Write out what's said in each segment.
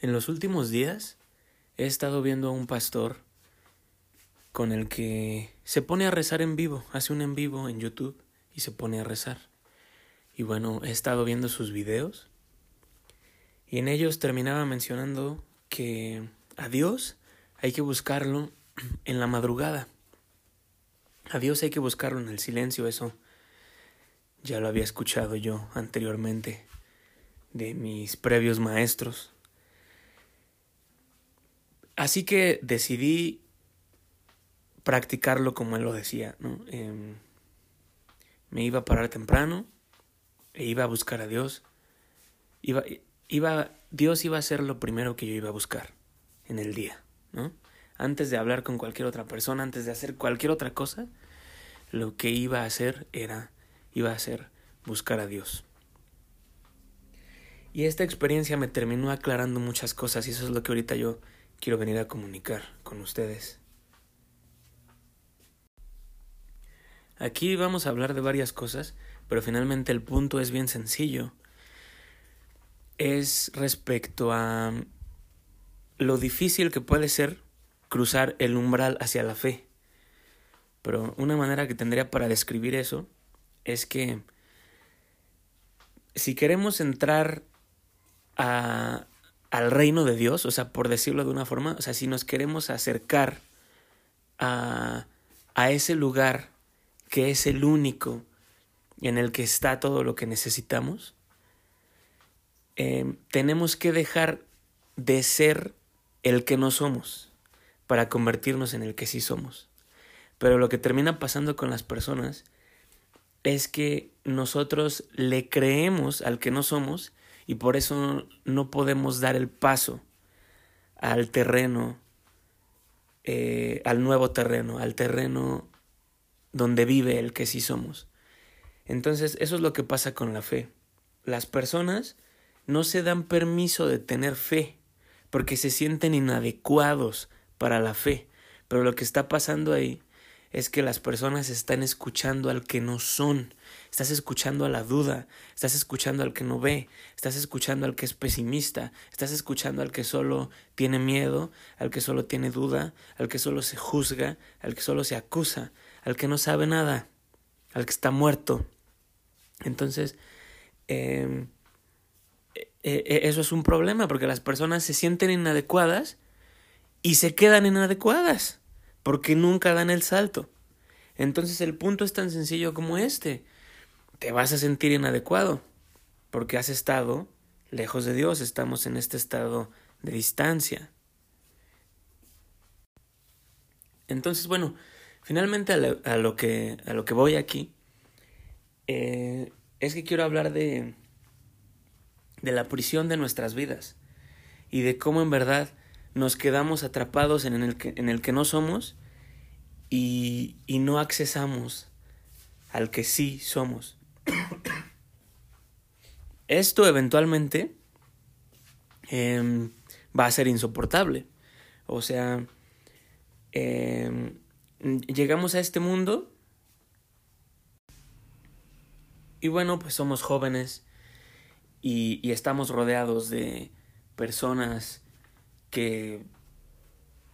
En los últimos días he estado viendo a un pastor con el que se pone a rezar en vivo, hace un en vivo en YouTube y se pone a rezar. Y bueno, he estado viendo sus videos y en ellos terminaba mencionando que a Dios hay que buscarlo en la madrugada. A Dios hay que buscarlo en el silencio, eso ya lo había escuchado yo anteriormente de mis previos maestros. Así que decidí practicarlo como él lo decía, ¿no? Em, me iba a parar temprano e iba a buscar a Dios. Iba, iba, Dios iba a ser lo primero que yo iba a buscar en el día, ¿no? Antes de hablar con cualquier otra persona, antes de hacer cualquier otra cosa, lo que iba a hacer era, iba a buscar a Dios. Y esta experiencia me terminó aclarando muchas cosas y eso es lo que ahorita yo quiero venir a comunicar con ustedes. Aquí vamos a hablar de varias cosas, pero finalmente el punto es bien sencillo. Es respecto a lo difícil que puede ser cruzar el umbral hacia la fe. Pero una manera que tendría para describir eso es que si queremos entrar a, al reino de Dios, o sea, por decirlo de una forma, o sea, si nos queremos acercar a, a ese lugar que es el único en el que está todo lo que necesitamos, eh, tenemos que dejar de ser el que no somos para convertirnos en el que sí somos. Pero lo que termina pasando con las personas es que nosotros le creemos al que no somos y por eso no podemos dar el paso al terreno, eh, al nuevo terreno, al terreno donde vive el que sí somos. Entonces, eso es lo que pasa con la fe. Las personas no se dan permiso de tener fe porque se sienten inadecuados para la fe. Pero lo que está pasando ahí es que las personas están escuchando al que no son, estás escuchando a la duda, estás escuchando al que no ve, estás escuchando al que es pesimista, estás escuchando al que solo tiene miedo, al que solo tiene duda, al que solo se juzga, al que solo se acusa, al que no sabe nada, al que está muerto. Entonces, em, e, e, eso es un problema porque las personas se sienten inadecuadas y se quedan inadecuadas porque nunca dan el salto. Entonces el punto es tan sencillo como este. Te vas a sentir inadecuado porque has estado lejos de Dios, estamos en este estado de distancia. Entonces, bueno, finalmente a lo, que, a lo que voy aquí eh, es que quiero hablar de, de la prisión de nuestras vidas y de cómo en verdad nos quedamos atrapados en el que, en el que no somos y, y no accesamos al que sí somos. Esto eventualmente em, va a ser insoportable. O sea, em, llegamos a este mundo y bueno, pues somos jóvenes y, y estamos rodeados de personas que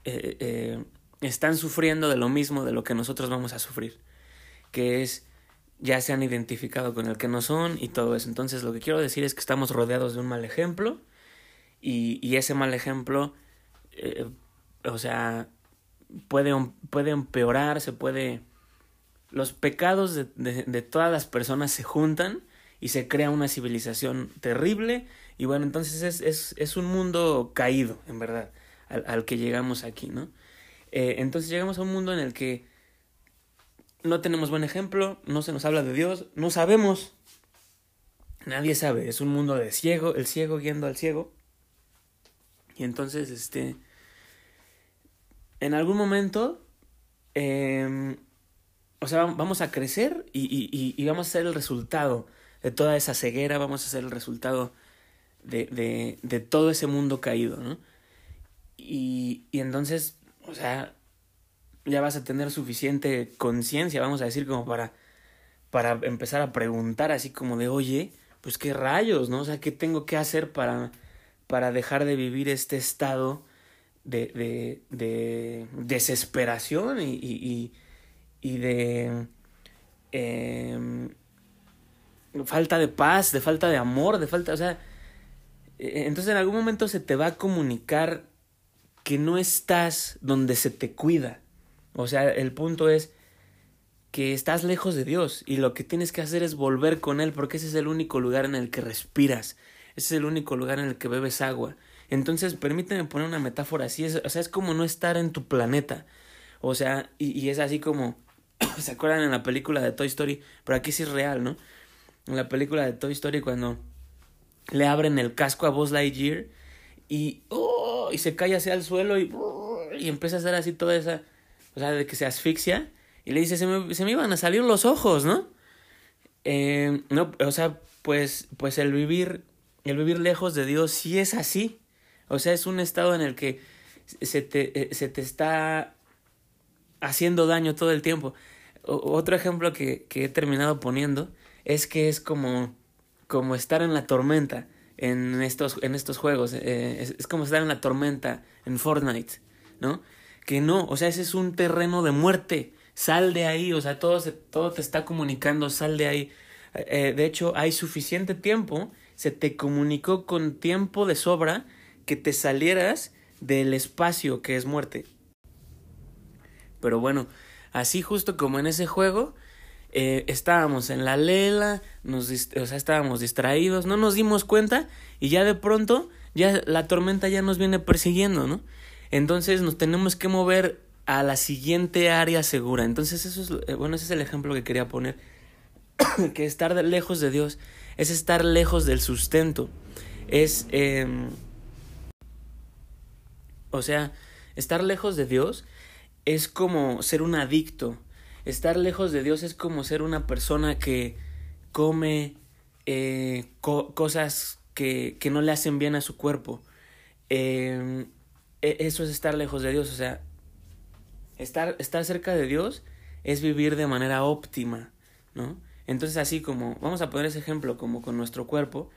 eh, eh, están sufriendo de lo mismo de lo que nosotros vamos a sufrir, que es ya se han identificado con el que no son y todo eso. Entonces lo que quiero decir es que estamos rodeados de un mal ejemplo y, y ese mal ejemplo, eh, o sea, puede, puede empeorar, se puede... Los pecados de, de, de todas las personas se juntan y se crea una civilización terrible y bueno, entonces es, es, es un mundo caído, en verdad, al, al que llegamos aquí, ¿no? Eh, entonces llegamos a un mundo en el que no tenemos buen ejemplo, no se nos habla de Dios, no sabemos, nadie sabe, es un mundo de ciego, el ciego guiando al ciego. Y entonces, este, en algún momento, eh, o sea, vamos a crecer y, y, y, vamos a ser el resultado de toda esa ceguera, vamos a ser el resultado de, de, de todo ese mundo caído, ¿no? Y, y entonces, o sea, ya vas a tener suficiente conciencia, vamos a decir, como para, para empezar a preguntar así como de, oye, pues qué rayos, ¿no? O sea, ¿qué tengo que hacer para, para dejar de vivir este estado de, de, de desesperación y, y, y de eh, falta de paz, de falta de amor, de falta, o sea, entonces en algún momento se te va a comunicar que no estás donde se te cuida. O sea, el punto es que estás lejos de Dios y lo que tienes que hacer es volver con Él porque ese es el único lugar en el que respiras, ese es el único lugar en el que bebes agua. Entonces, permíteme poner una metáfora así, es, o sea, es como no estar en tu planeta. O sea, y, y es así como, ¿se acuerdan en la película de Toy Story? Pero aquí sí es real, ¿no? En la película de Toy Story cuando le abren el casco a Buzz Lightyear y, oh, y se cae hacia el suelo y, y empieza a hacer así toda esa, o sea, de que se asfixia y le dice, se me, se me iban a salir los ojos, ¿no? Eh, no, o sea, pues, pues el vivir, el vivir lejos de Dios sí es así. O sea, es un estado en el que se te, eh, se te está haciendo daño todo el tiempo. otro ejemplo que, que he terminado poniendo es que es como como estar en la tormenta en estos, en estos juegos. Eh, es, como estar en la tormenta en Fortnite, ¿no? Que no, o sea, ese es un terreno de muerte. Sal de ahí, o sea, todo, todo te está comunicando, sal de ahí. Eh, de hecho, hay suficiente tiempo, se te comunicó con tiempo de sobra que te salieras del espacio que es muerte. Pero bueno, así justo como en ese juego, eh, estábamos en la lela, nos, o sea, estábamos distraídos, no nos dimos cuenta y ya de pronto ya la tormenta ya nos viene persiguiendo, ¿no? Entonces nos tenemos que mover a la siguiente área segura. Entonces eso es, eh, bueno, ese es el ejemplo que quería poner, que estar lejos de Dios es estar lejos del sustento, es, eh, o sea, estar lejos de Dios es como ser un adicto Estar lejos de Dios es como ser una persona que come eh, cosas que, que, no le hacen bien a su cuerpo. Em, e, eso es estar lejos de Dios. O sea, estar, estar cerca de Dios es vivir de manera óptima, ¿no? Entonces así como, vamos a poner ese ejemplo como con nuestro cuerpo,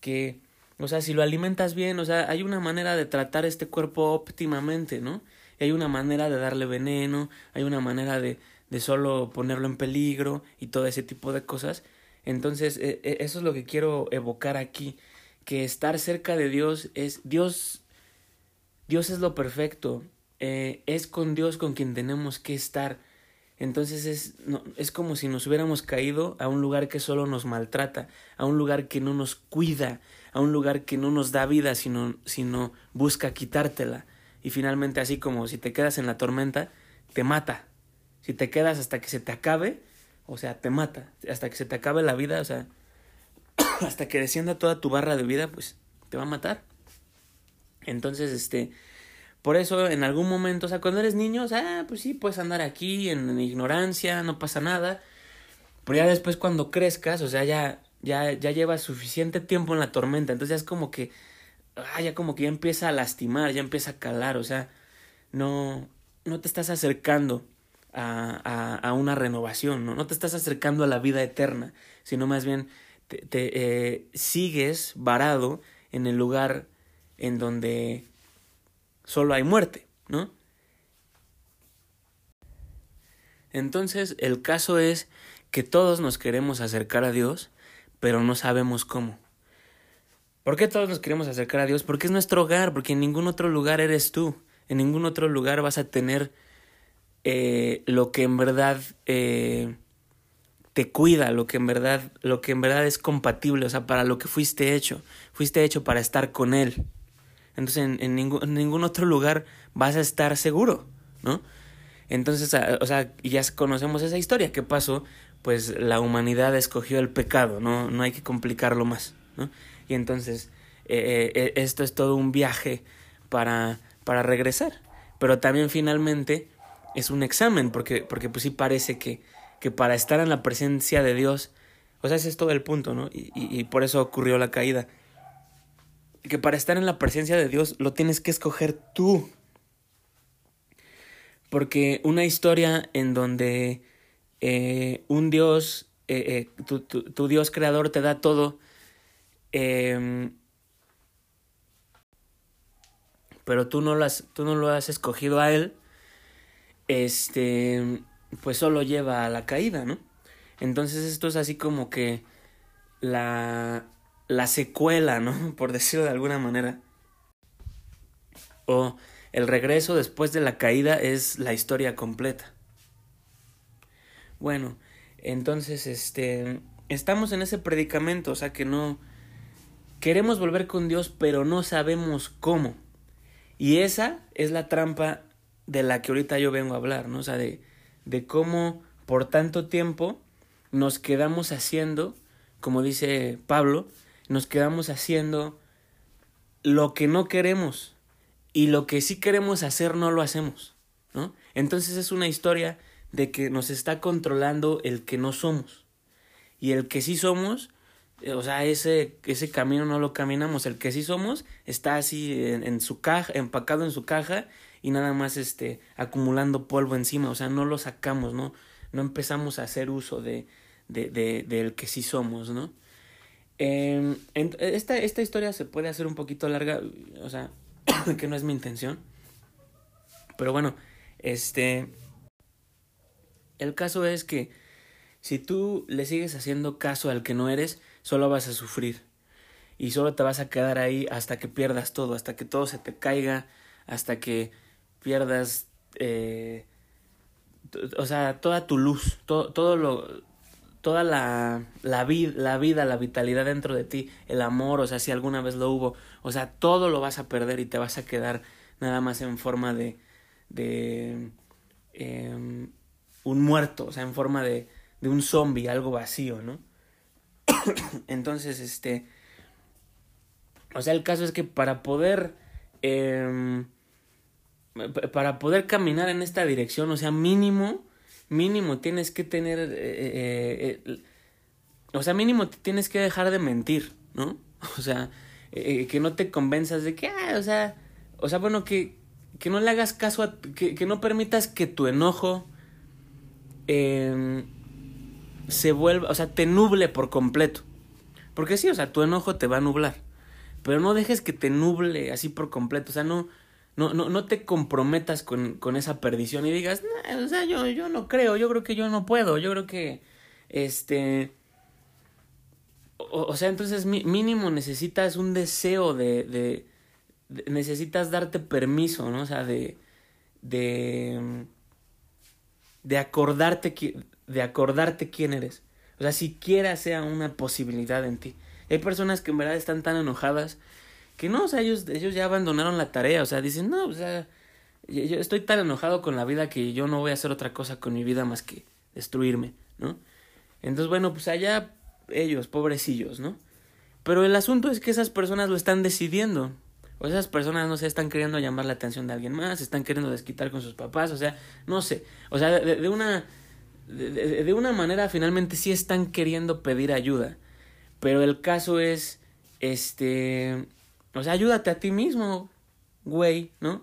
que, o sea, si lo alimentas bien, o sea, hay una manera de tratar este cuerpo óptimamente, ¿no? hay una manera de darle veneno, hay una manera de, de solo ponerlo en peligro y todo ese tipo de cosas. Entonces, e, e, eso es lo que quiero evocar aquí, que estar cerca de Dios es Dios, Dios es lo perfecto, eh, es con Dios con quien tenemos que estar. Entonces es, no, es como si nos hubiéramos caído a un lugar que solo nos maltrata, a un lugar que no nos cuida, a un lugar que no nos da vida, sino, sino busca quitártela. Y finalmente así como si te quedas en la tormenta, te mata, si te quedas hasta que se te acabe, o sea, te mata. Hasta que se te acabe la vida, o sea, hasta que descienda toda tu barra de vida, pues te va a matar. Entonces, este, por eso en algún momento, o sea, cuando eres niño, o sea, pues sí, puedes andar aquí en, ignorancia, no pasa nada. Pero ya después cuando crezcas, o sea, ya, ya, ya llevas suficiente tiempo en la tormenta, entonces ya es como que, ah, ya como que ya empieza a lastimar, ya empieza a calar, o sea, no, no te estás acercando a, a, una renovación, ¿no? No te estás acercando a la vida eterna, sino más bien te, eh, sigues varado en el lugar en donde solo hay muerte, ¿no? Entonces el caso es que todos nos queremos acercar a Dios, pero no sabemos cómo. ¿Por qué todos nos queremos acercar a Dios? Porque es nuestro hogar, porque en ningún otro lugar eres tú, en ningún otro lugar vas a tener eh, lo que en verdad eh, te cuida, lo que en verdad, lo que en verdad es compatible, o sea, para lo que fuiste hecho, fuiste hecho para estar con él. Entonces en, ningún, otro lugar vas a estar seguro, ¿no? Entonces, o sea, ya conocemos esa historia. ¿Qué pasó? Pues la humanidad escogió el pecado, no, no hay que complicarlo más, ¿no? Y entonces, eh, esto es todo un viaje para, para regresar. Pero también finalmente es un examen, porque, porque pues sí parece que, que para estar en la presencia de Dios, o sea, ese es todo el punto, ¿no? Y, y, por eso ocurrió la caída. Que para estar en la presencia de Dios lo tienes que escoger tú. Porque una historia en donde eh, un Dios, eh, eh, tu, tu, Dios creador te da todo, em, pero tú no tú no lo has escogido a él, este, pues solo lleva a la caída, ¿no? Entonces esto es así como que la, la secuela, ¿no? Por decirlo de alguna manera. O el regreso después de la caída es la historia completa. Bueno, entonces, este, estamos en ese predicamento, o sea que no queremos volver con Dios, pero no sabemos cómo. Y esa es la trampa de la que ahorita yo vengo a hablar, ¿no? O sea, de, de cómo por tanto tiempo nos quedamos haciendo, como dice Pablo, nos quedamos haciendo lo que no queremos y lo que sí queremos hacer no lo hacemos, ¿no? Entonces es una historia de que nos está controlando el que no somos. Y el que sí somos, eh, o sea, ese, ese camino no lo caminamos. El que sí somos está así en, su caja, empacado en su caja y nada más este, acumulando polvo encima. O sea, no lo sacamos, ¿no? No empezamos a hacer uso de, de, de, del que sí somos, ¿no? Eh, esta, esta historia se puede hacer un poquito larga, o sea, que no es mi intención. Pero bueno, este el caso es que si tú le sigues haciendo caso al que no eres, solo vas a sufrir. Y solo te vas a quedar ahí hasta que pierdas todo, hasta que todo se te caiga, hasta que pierdas, eh, o sea, toda tu luz, todo, todo lo, toda la, la, vid, la vida, la vitalidad dentro de ti, el amor, o sea, si alguna vez lo hubo, o sea, todo lo vas a perder y te vas a quedar nada más en forma de, de eh, un muerto, o sea, en forma de, de un zombie, algo vacío, ¿no? Entonces, este, o sea, el caso es que para poder, eh, para poder caminar en esta dirección, o sea, mínimo, mínimo tienes que tener, eh, eh, eh o sea, mínimo tienes que dejar de mentir, ¿no? O sea, que no te convenzas de que, ah, o sea, o sea, bueno, que, que no le hagas caso a, que, que no permitas que tu enojo, eh, se vuelva, o sea, te nuble por completo. Porque sí, o sea, tu enojo te va a nublar. Pero no dejes que te nuble así por completo. O sea, no, no, no, no te comprometas con, con esa perdición y digas, o sea, yo, yo no creo, yo creo que yo no puedo, yo creo que, este, o, sea, entonces mínimo necesitas un deseo de, de, de, necesitas darte permiso, ¿no? O sea, de, de, de acordarte, de acordarte quién eres. O sea, siquiera sea una posibilidad en ti. Hay personas que en verdad están tan enojadas que no, o sea, ellos, ellos ya abandonaron la tarea, o sea, dicen, no, o sea, yo estoy tan enojado con la vida que yo no voy a hacer otra cosa con mi vida más que destruirme, ¿no? Entonces, bueno, pues allá ellos, pobrecillos, ¿no? Pero el asunto es que esas personas lo están decidiendo. O esas personas, no sé, están queriendo llamar la atención de alguien más, están queriendo desquitar con sus papás, o sea, no sé. O sea, de, una. De, de, una manera, finalmente sí están queriendo pedir ayuda. Pero el caso es. Este. O sea, ayúdate a ti mismo, güey, ¿no?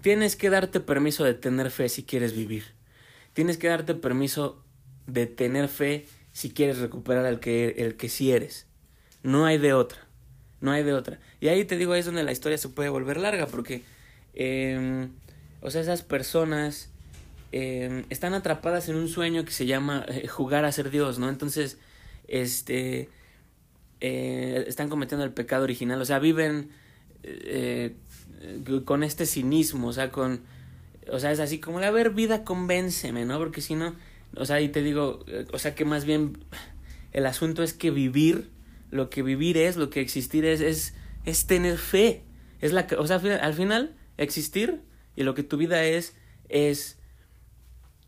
Tienes que darte permiso de tener fe si quieres vivir. Tienes que darte permiso de tener fe si quieres recuperar el que, el que sí eres. No hay de otra. No hay de otra. Y ahí te digo, ahí es donde la historia se puede volver larga, porque, eh, o sea, esas personas eh, están atrapadas en un sueño que se llama eh, jugar a ser Dios, ¿no? Entonces, este, eh, están cometiendo el pecado original, o sea, viven eh, con este cinismo, o sea, con, o sea, es así como, a ver, vida, convénceme, ¿no? Porque si no, o sea, y te digo, o sea, que más bien el asunto es que vivir lo que vivir es, lo que existir es, es, es tener fe. Es la, o sea, al final, existir y lo que tu vida es, es,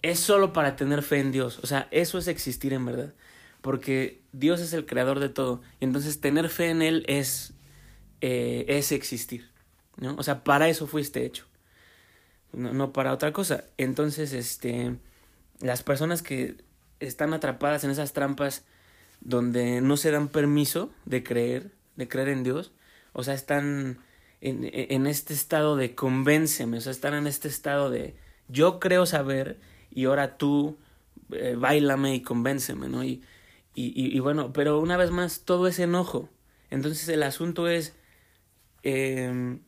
es solo para tener fe en Dios. O sea, eso es existir en verdad. Porque Dios es el creador de todo. Y entonces tener fe en Él es, eh, es existir. ¿no? O sea, para eso fuiste hecho. No, no para otra cosa. Entonces, este, las personas que están atrapadas en esas trampas donde no se dan permiso de creer, de creer en Dios, o sea, están en, en este estado de convénceme, o sea, están en este estado de yo creo saber y ahora tú eh, bailame y convénceme, ¿no? Y, y, y, y, bueno, pero una vez más, todo es enojo. Entonces el asunto es, Em,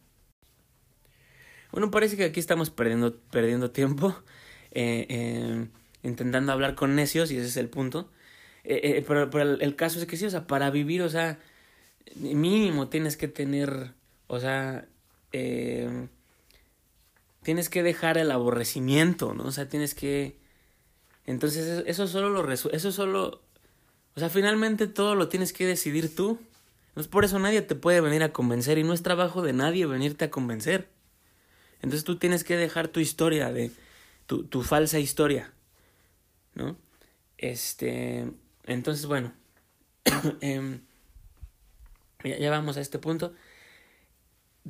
bueno, parece que aquí estamos perdiendo, perdiendo tiempo eh, em, intentando hablar con necios y ese es el punto. Eh, eh, pero, pero el, caso es que sí, o sea, para vivir, o sea, mínimo tienes que tener, o sea, em, tienes que dejar el aborrecimiento, ¿no? O sea, tienes que... Entonces eso solo lo eso solo... O sea, finalmente todo lo tienes que decidir tú. Entonces por eso nadie te puede venir a convencer y no es trabajo de nadie venirte a convencer. Entonces tú tienes que dejar tu historia, de tu, tu falsa historia, ¿no? Este, entonces bueno, eh, ya, ya vamos a este punto.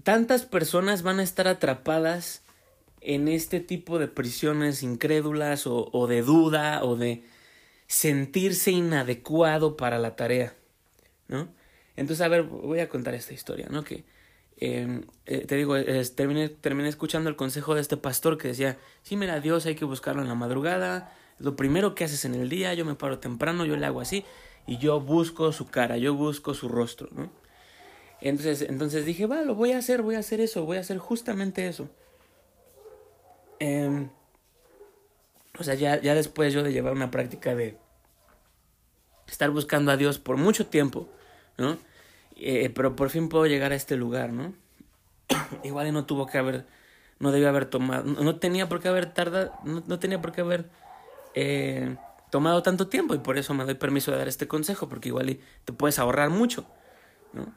Tantas personas van a estar atrapadas en este tipo de prisiones incrédulas o, o de duda o de sentirse inadecuado para la tarea, ¿no? Entonces, a ver, voy a contar esta historia, ¿no? Que Em, eh, te digo, terminé, terminé escuchando el consejo de este pastor que decía, sí, mira, Dios hay que buscarlo en la madrugada, lo primero que haces en el día, yo me paro temprano, yo le hago así, y yo busco su cara, yo busco su rostro, ¿no? Entonces, entonces dije, va, lo voy a hacer, voy a hacer eso, voy a hacer justamente eso. O sea, ya, ya después yo de llevar una práctica de estar buscando a Dios por mucho tiempo, ¿no? Eh, pero por fin puedo llegar a este lugar, ¿no? Igual no tuvo que haber, no debió haber tomado, no, tenía por qué haber tardado, no, tenía por qué haber eh, tomado tanto tiempo y por eso me doy permiso de dar este consejo, porque igual te puedes ahorrar mucho, ¿no?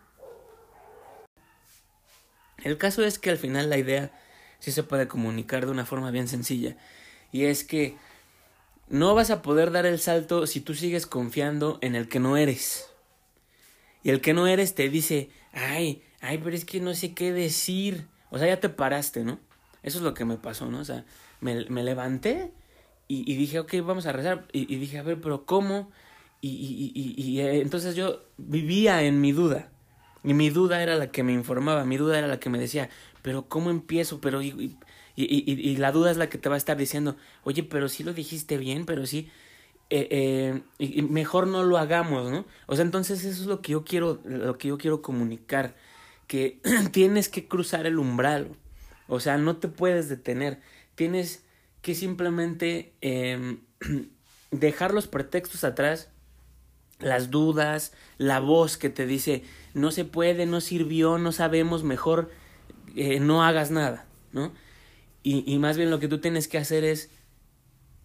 El caso es que al final la idea sí se puede comunicar de una forma bien sencilla y es que no vas a poder dar el salto si tú sigues confiando en el que no eres. Y el que no eres te dice, ay, ay, pero es que no sé qué decir. O sea, ya te paraste, ¿no? Eso es lo que me pasó, ¿no? O sea, me, me levanté y, dije, ok, vamos a rezar. Y, dije, a ver, pero ¿cómo? Y, y, y eh, entonces yo vivía en mi duda. Y mi duda era la que me informaba, mi duda era la que me decía, pero ¿cómo empiezo? Pero y, y, y, la duda es la que te va a estar diciendo, oye, pero sí lo dijiste bien, pero sí, eh, eh, y mejor no lo hagamos, ¿no? O sea, entonces eso es lo que yo quiero, lo que yo quiero comunicar, que tienes que cruzar el umbral, o sea, no te puedes detener, tienes que simplemente eh, dejar los pretextos atrás, las dudas, la voz que te dice, no se puede, no sirvió, no sabemos, mejor eh, no hagas nada, ¿no? Y, y más bien lo que tú tienes que hacer es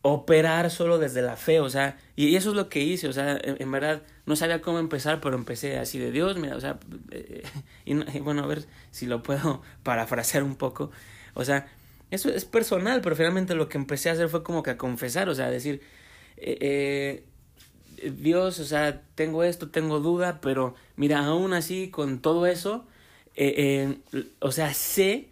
operar solo desde la fe, o sea, y eso es lo que hice, o sea, en, verdad no sabía cómo empezar, pero empecé así de Dios, mira, o sea, eh, y, bueno, a ver si lo puedo parafrasear un poco, o sea, eso es personal, pero finalmente lo que empecé a hacer fue como que a confesar, o sea, decir, eh, eh, Dios, o sea, tengo esto, tengo duda, pero mira, aún así, con todo eso, o sea, sé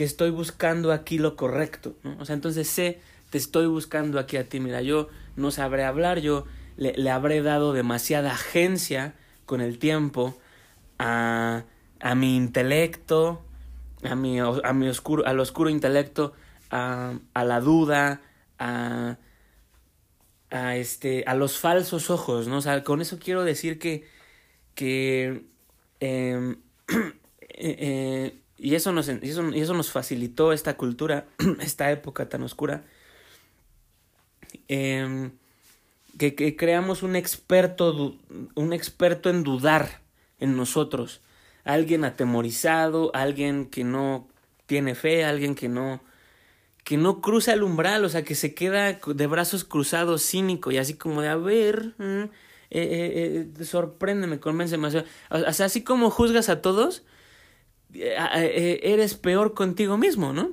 que estoy buscando aquí lo correcto. O sea, entonces sé te estoy buscando aquí a ti, mira, yo no sabré hablar, yo le, le habré dado demasiada agencia con el tiempo a, a mi intelecto, a mi, a mi oscuro, al oscuro intelecto, a, a la duda, a, a, este, a los falsos ojos, ¿no? O sea, con eso quiero decir que, que em, eh, eh, y, eso nos, eso, eso nos facilitó esta cultura, esta época tan oscura, eh, que, que, creamos un experto, un experto en dudar en nosotros, alguien atemorizado, alguien que no tiene fe, alguien que no que no cruza el umbral, o sea, que se queda de brazos cruzados, cínico y así como de a ver, mm, eh, eh, eh, sorpréndeme, o sea, así como juzgas a todos, eres peor contigo mismo, ¿no?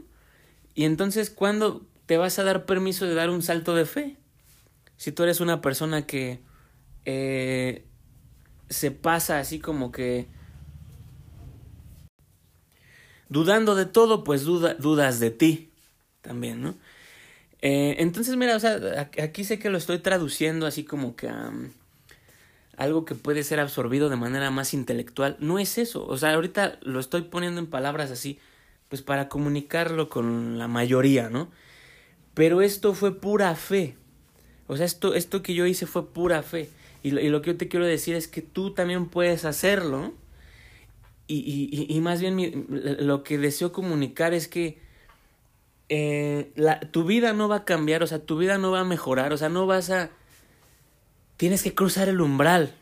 Y entonces cuando te vas a dar permiso de dar un salto de fe. Si tú eres una persona que eh, se pasa así como que dudando de todo, pues duda, dudas de ti también, ¿no? Eh, entonces, mira, o sea, aquí sé que lo estoy traduciendo así como que algo que puede ser absorbido de manera más intelectual. No es eso, o sea, ahorita lo estoy poniendo en palabras así, pues para comunicarlo con la mayoría, ¿no? Pero esto fue pura fe. O sea, esto, esto que yo hice fue pura fe. Y lo, y lo que yo te quiero decir es que tú también puedes hacerlo y, y, más bien lo que deseo comunicar es que eh, la, tu vida no va a cambiar, o sea, tu vida no va a mejorar, o sea, no vas a... Tienes que cruzar el umbral.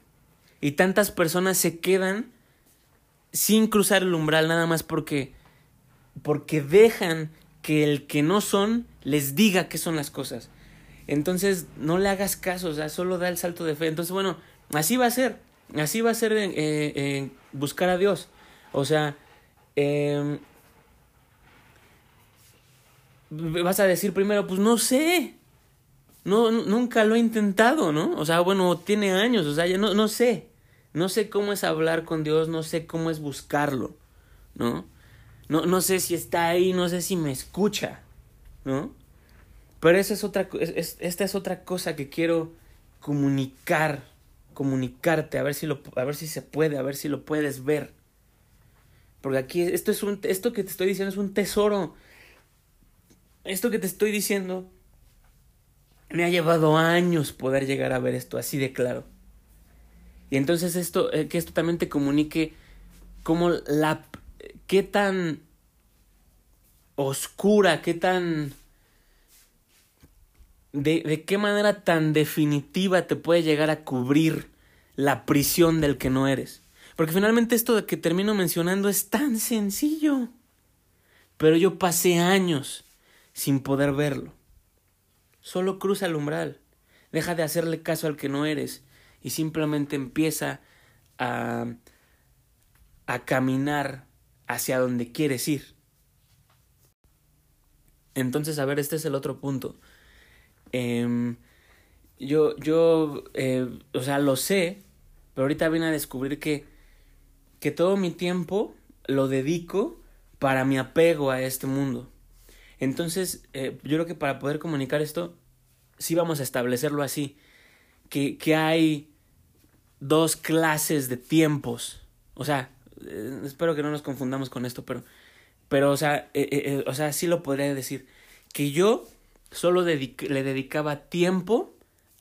Y tantas personas se quedan sin cruzar el umbral nada más porque porque dejan que el que no son les diga qué son las cosas. Entonces, no le hagas caso, o sea, solo da el salto de fe. Entonces, bueno, así va a ser. Así va a ser eh, buscar a Dios. O sea, em, vas a decir primero, pues no sé. No, nunca lo he intentado, ¿no? O sea, bueno, tiene años, o sea, ya no, no sé. No sé cómo es hablar con Dios, no sé cómo es buscarlo, ¿no? No, no sé si está ahí, no sé si me escucha, ¿no? Pero es otra, esta es otra cosa que quiero comunicar, comunicarte, a ver si lo, a ver si se puede, a ver si lo puedes ver. Porque aquí esto es un, esto que te estoy diciendo es un tesoro. Esto que te estoy diciendo me ha llevado años poder llegar a ver esto así de claro. Y entonces esto, eh, que esto también te comunique cómo la, qué tan oscura, qué tan... De, de qué manera tan definitiva te puede llegar a cubrir la prisión del que no eres. Porque finalmente esto de que termino mencionando es tan sencillo. Pero yo pasé años sin poder verlo. Solo cruza el umbral. Deja de hacerle caso al que no eres y simplemente empieza a, a caminar hacia donde quieres ir. Entonces, a ver, este es el otro punto. Em, yo, yo, eh, o sea, lo sé, pero ahorita vine a descubrir que, que todo mi tiempo lo dedico para mi apego a este mundo. Entonces, eh, yo creo que para poder comunicar esto, sí vamos a establecerlo así, que, que hay dos clases de tiempos. O sea, eh, espero que no nos confundamos con esto, pero, pero o, sea, eh, eh, o sea, sí lo podría decir, que yo solo le dedicaba tiempo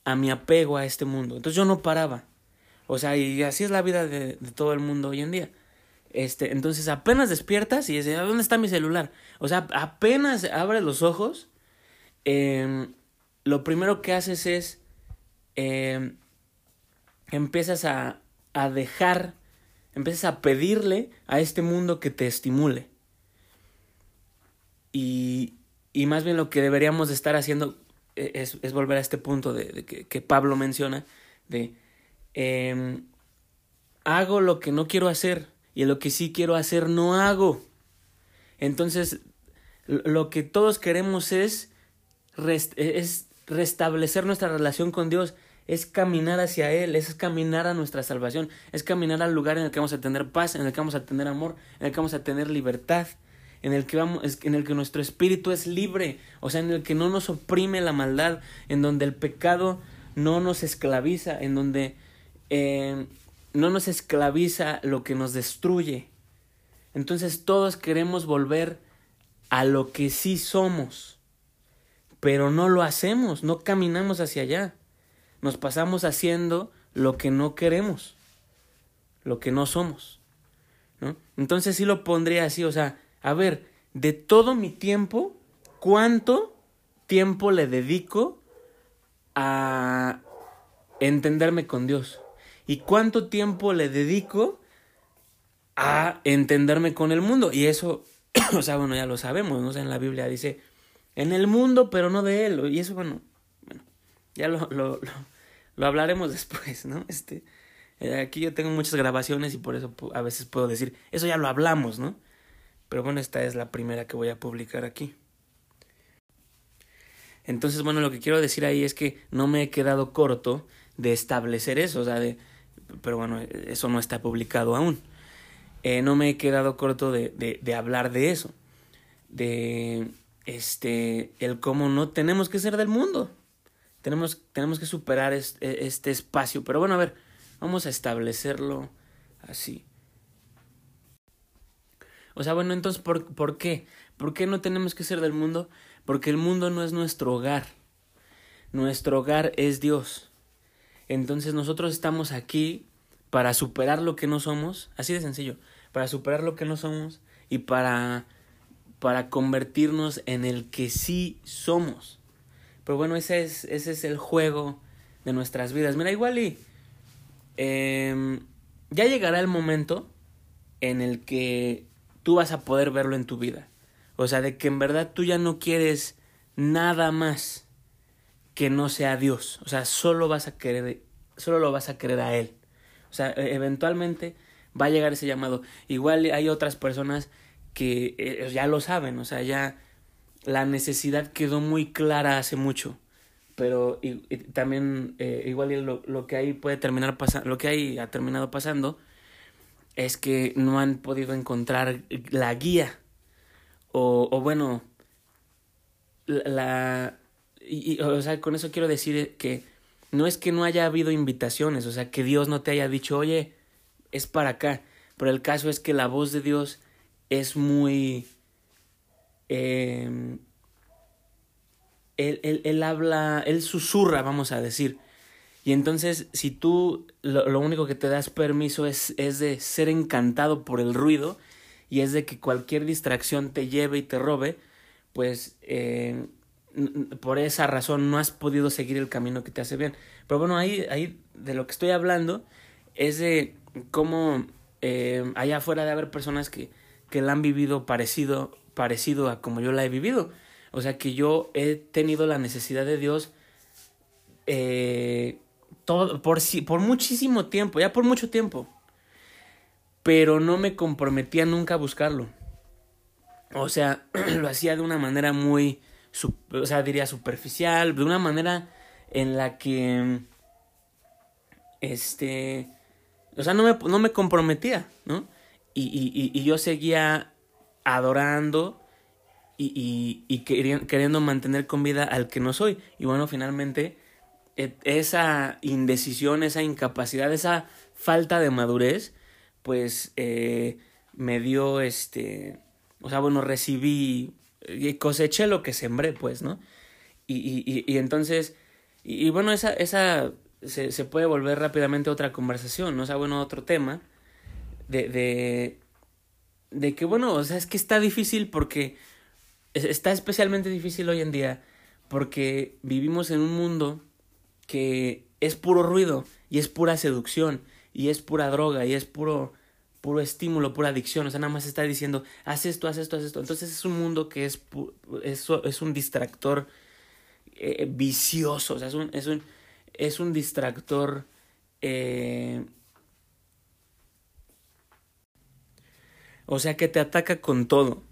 a mi apego a este mundo. Entonces yo no paraba. O sea, y así es la vida de, todo el mundo hoy en día. Este, entonces apenas despiertas y dices, ¿dónde está mi celular? O sea, apenas abres los ojos, em, lo primero que haces es, em, empiezas a, a dejar empiezas a pedirle a este mundo que te estimule. Y, y más bien lo que deberíamos de estar haciendo e, es, es volver a este punto de, que, que, Pablo menciona, de em, hago lo que no quiero hacer y lo que sí quiero hacer no hago. Entonces, lo que todos queremos es, es restablecer nuestra relación con Dios es caminar hacia Él, es caminar a nuestra salvación, es caminar al lugar en el que vamos a tener paz, en el que vamos a tener amor, en el que vamos a tener libertad, en el que vamos, en el que nuestro espíritu es libre, o sea, en el que no nos oprime la maldad, en donde el pecado no nos esclaviza, en donde eh, no nos esclaviza lo que nos destruye. Entonces todos queremos volver a lo que sí somos, pero no lo hacemos, no caminamos hacia allá nos pasamos haciendo lo que no queremos, lo que no somos. Entonces sí lo pondría así, o sea, a ver, de todo mi tiempo, ¿cuánto tiempo le dedico a entenderme con Dios? ¿Y cuánto tiempo le dedico a entenderme con el mundo? Y eso, o sea, bueno, ya lo sabemos, ¿no? En la Biblia dice, en el mundo, pero no de él. Y eso, bueno, bueno ya lo, lo, lo hablaremos después, ¿no? Este, eh, aquí yo tengo muchas grabaciones y por eso a veces puedo decir, eso ya lo hablamos, ¿no? Pero bueno, esta es la primera que voy a publicar aquí. Entonces, bueno, lo que quiero decir ahí es que no me he quedado corto de establecer eso, o sea, de, pero bueno, eso no está publicado aún. Eh, no me he quedado corto de, de, hablar de eso, de este, el cómo no tenemos que ser del mundo, tenemos, tenemos que superar este, este espacio. Pero bueno, a ver, vamos a establecerlo así. O sea, bueno, entonces, ¿por, ¿por qué? ¿Por qué no tenemos que ser del mundo? Porque el mundo no es nuestro hogar. Nuestro hogar es Dios. Entonces nosotros estamos aquí para superar lo que no somos, así de sencillo, para superar lo que no somos y para, para convertirnos en el que sí somos. Pero bueno, ese es, ese es el juego de nuestras vidas. Mira, igual y em, ya llegará el momento en el que tú vas a poder verlo en tu vida. O sea, de que en verdad tú ya no quieres nada más que no sea Dios. O sea, solo vas a querer, solo lo vas a querer a Él. O sea, e-, eventualmente va a llegar ese llamado. Igual hay otras personas que eh, ya lo saben, o sea, ya la necesidad quedó muy clara hace mucho. Pero y, también eh, igual lo, lo, que ahí puede terminar pasando, lo que ahí ha terminado pasando es que no han podido encontrar la guía o, o bueno, la... Y, o sea, con eso quiero decir que no es que no haya habido invitaciones, o sea, que Dios no te haya dicho, oye, es para acá, pero el caso es que la voz de Dios es muy... Eh, él, él, él, habla, él susurra, vamos a decir. Y entonces, si tú lo, lo único que te das permiso es, es de ser encantado por el ruido y es de que cualquier distracción te lleve y te robe, pues eh, por esa razón no has podido seguir el camino que te hace bien. Pero bueno, ahí, ahí de lo que estoy hablando es de cómo eh, allá afuera de haber personas que, que la han vivido parecido, parecido a como yo la he vivido. O sea que yo he tenido la necesidad de Dios eh, todo, por, por muchísimo tiempo, ya por mucho tiempo. Pero no me comprometía nunca a buscarlo. O sea, lo hacía de una manera muy, o sea, diría superficial, de una manera en la que, este, o sea, no me, no me comprometía, ¿no? Y, y, y yo seguía adorando y, y, y queriendo mantener con vida al que no soy. Y bueno, finalmente, e, esa indecisión, esa incapacidad, esa falta de madurez, pues eh, me dio este o sea, bueno, recibí, y coseché lo que sembré, pues, ¿no? Y, y, y entonces, y, bueno, esa, esa se, se, puede volver rápidamente otra conversación, ¿no? O sea, bueno, otro tema de, de, de que, bueno, o sea, es que está difícil porque, está especialmente difícil hoy en día porque vivimos en un mundo que es puro ruido y es pura seducción y es pura droga y es puro puro estímulo, pura adicción, o sea, nada más está diciendo, haz esto, haz esto, haz esto. Entonces es un mundo que es, es, un distractor eh, vicioso, o sea, es un, es un, es un distractor... Eh, o sea, que te ataca con todo.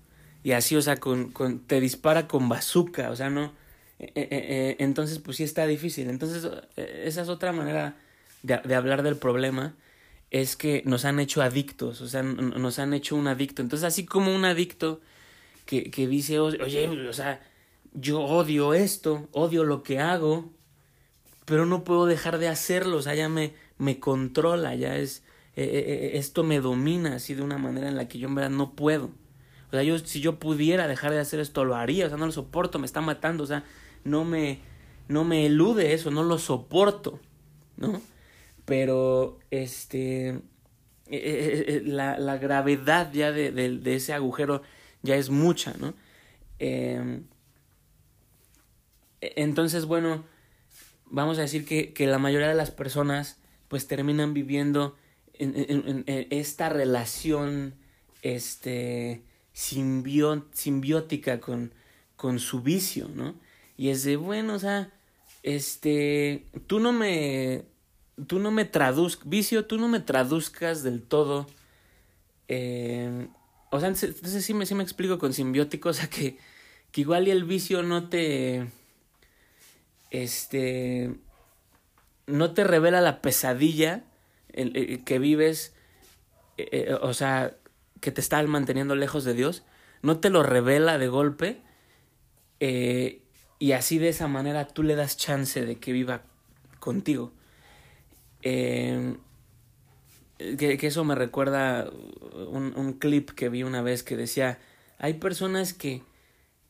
Y así, o sea, con, con te dispara con bazooka, o sea, no... Eh, entonces, pues sí está difícil. Entonces, esa es otra manera de, de hablar del problema es que nos han hecho adictos, o sea, nos han hecho un adicto. Entonces, así como un adicto que, que dice, oye, o sea, yo odio esto, odio lo que hago, pero no puedo dejar de hacerlo, o sea, ya me, me controla, ya es, eh, eh, eh, esto me domina así de una manera en la que yo en verdad no puedo. O sea, yo si yo pudiera dejar de hacer esto lo haría, o sea, no lo soporto, me está matando, o sea, no me no me elude eso, no lo soporto, ¿no? Pero este eh, eh, eh, la, la, gravedad ya de, de, de, ese agujero ya es mucha, ¿no? Eh, entonces, bueno, vamos a decir que, que, la mayoría de las personas pues terminan viviendo en, en, en esta relación este, simbió, simbiótica con, con su vicio, ¿no? Y es de, bueno, o sea, este, tú no me, tú no me traduzcas, vicio, tú no me traduzcas del todo. Eh, o sea, entonces sí me, sí me explico con simbiótico, o sea, que, que igual y el vicio no te, este, no te revela la pesadilla el, que vives, eh, eh, o sea, que te está manteniendo lejos de Dios, no te lo revela de golpe, eh, y así de esa manera tú le das chance de que viva contigo. Que, que, eso me recuerda un, un, clip que vi una vez que decía, hay personas que,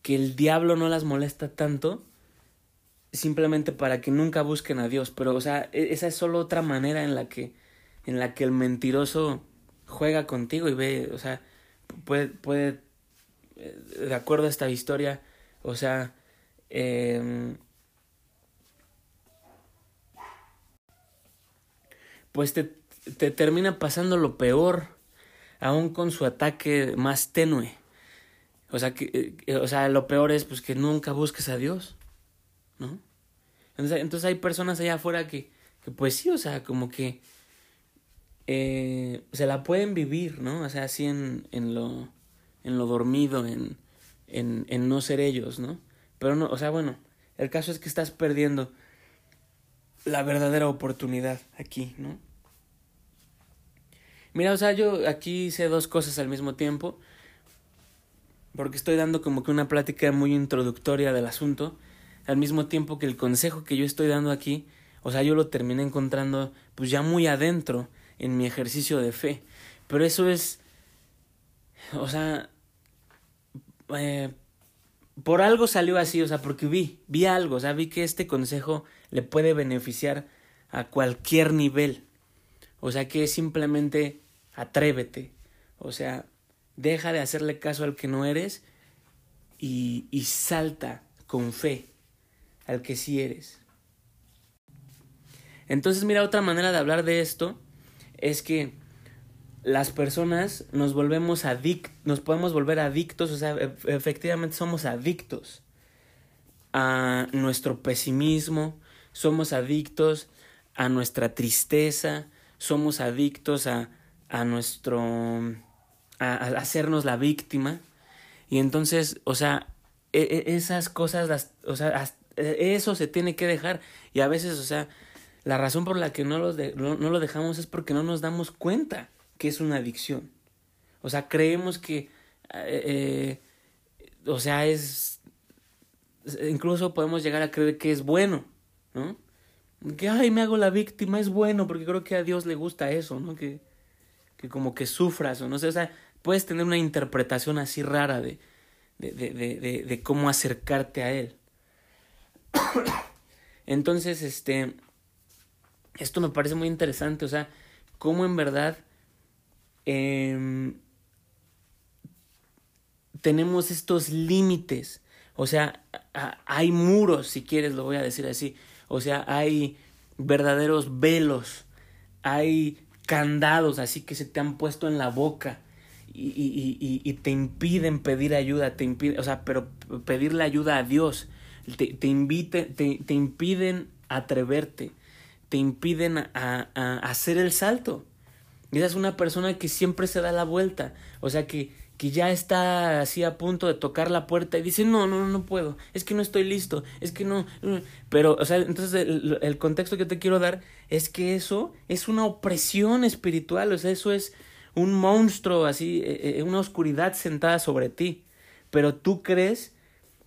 que el diablo no las molesta tanto simplemente para que nunca busquen a Dios, pero o sea, e, esa es solo otra manera en la que en la que el mentiroso juega contigo y ve, o sea, puede, puede eh, de acuerdo a esta historia, o sea, eh, pues te, te termina pasando lo peor, aún con su ataque más tenue. O sea, que, eh, o sea, lo peor es pues que nunca busques a Dios, ¿no? Entonces, entonces hay personas allá afuera que, que pues sí, o sea, como que eh, se la pueden vivir, ¿no? O sea, así en, en lo, en lo dormido, en, en, en no ser ellos, ¿no? Pero no, o sea, bueno, el caso es que estás perdiendo la verdadera oportunidad aquí, ¿no? Mira, o sea, yo aquí hice dos cosas al mismo tiempo, porque estoy dando como que una plática muy introductoria del asunto, al mismo tiempo que el consejo que yo estoy dando aquí, o sea, yo lo terminé encontrando pues ya muy adentro en mi ejercicio de fe, pero eso es, o sea, eh, por algo salió así, o sea, porque vi, vi algo, o sea, vi que este consejo le puede beneficiar a cualquier nivel. O sea, que simplemente atrévete. O sea, deja de hacerle caso al que no eres y, y salta con fe al que sí eres. Entonces, mira, otra manera de hablar de esto es que las personas nos volvemos adictos, nos podemos volver adictos, o sea, e-, efectivamente somos adictos a nuestro pesimismo, somos adictos a nuestra tristeza, somos adictos a, a nuestro... A, hacernos la víctima. Y entonces, o sea, e, e, esas cosas, las, o sea, eso se tiene que dejar. Y a veces, o sea, la razón por la que no, los de, no, no lo dejamos es porque no nos damos cuenta que es una adicción. O sea, creemos que, eh, o sea, es, incluso podemos llegar a creer que es bueno, ¿no? Que, ay, me hago la víctima, es bueno, porque creo que a Dios le gusta eso, ¿no? Que, que como que sufras, o no sé, o sea, puedes tener una interpretación así rara de, de, de, de, de cómo acercarte a Él. Entonces, este, esto me parece muy interesante, o sea, cómo en verdad eh, tenemos estos límites. O sea, hay muros, si quieres, lo voy a decir así. O sea, hay verdaderos velos, hay candados así que se te han puesto en la boca y, y, y, y te impiden pedir ayuda, te impiden, o sea, pero pedirle ayuda a Dios, te, te, invite, te, te impiden atreverte, te impiden a, a, hacer el salto. Esa es una persona que siempre se da la vuelta. O sea, que, que ya está así a punto de tocar la puerta y dice, no, no, no puedo. Es que no estoy listo. Es que no. Pero, o sea, entonces el, el contexto que te quiero dar es que eso es una opresión espiritual. O sea, eso es un monstruo así, una oscuridad sentada sobre ti. Pero tú crees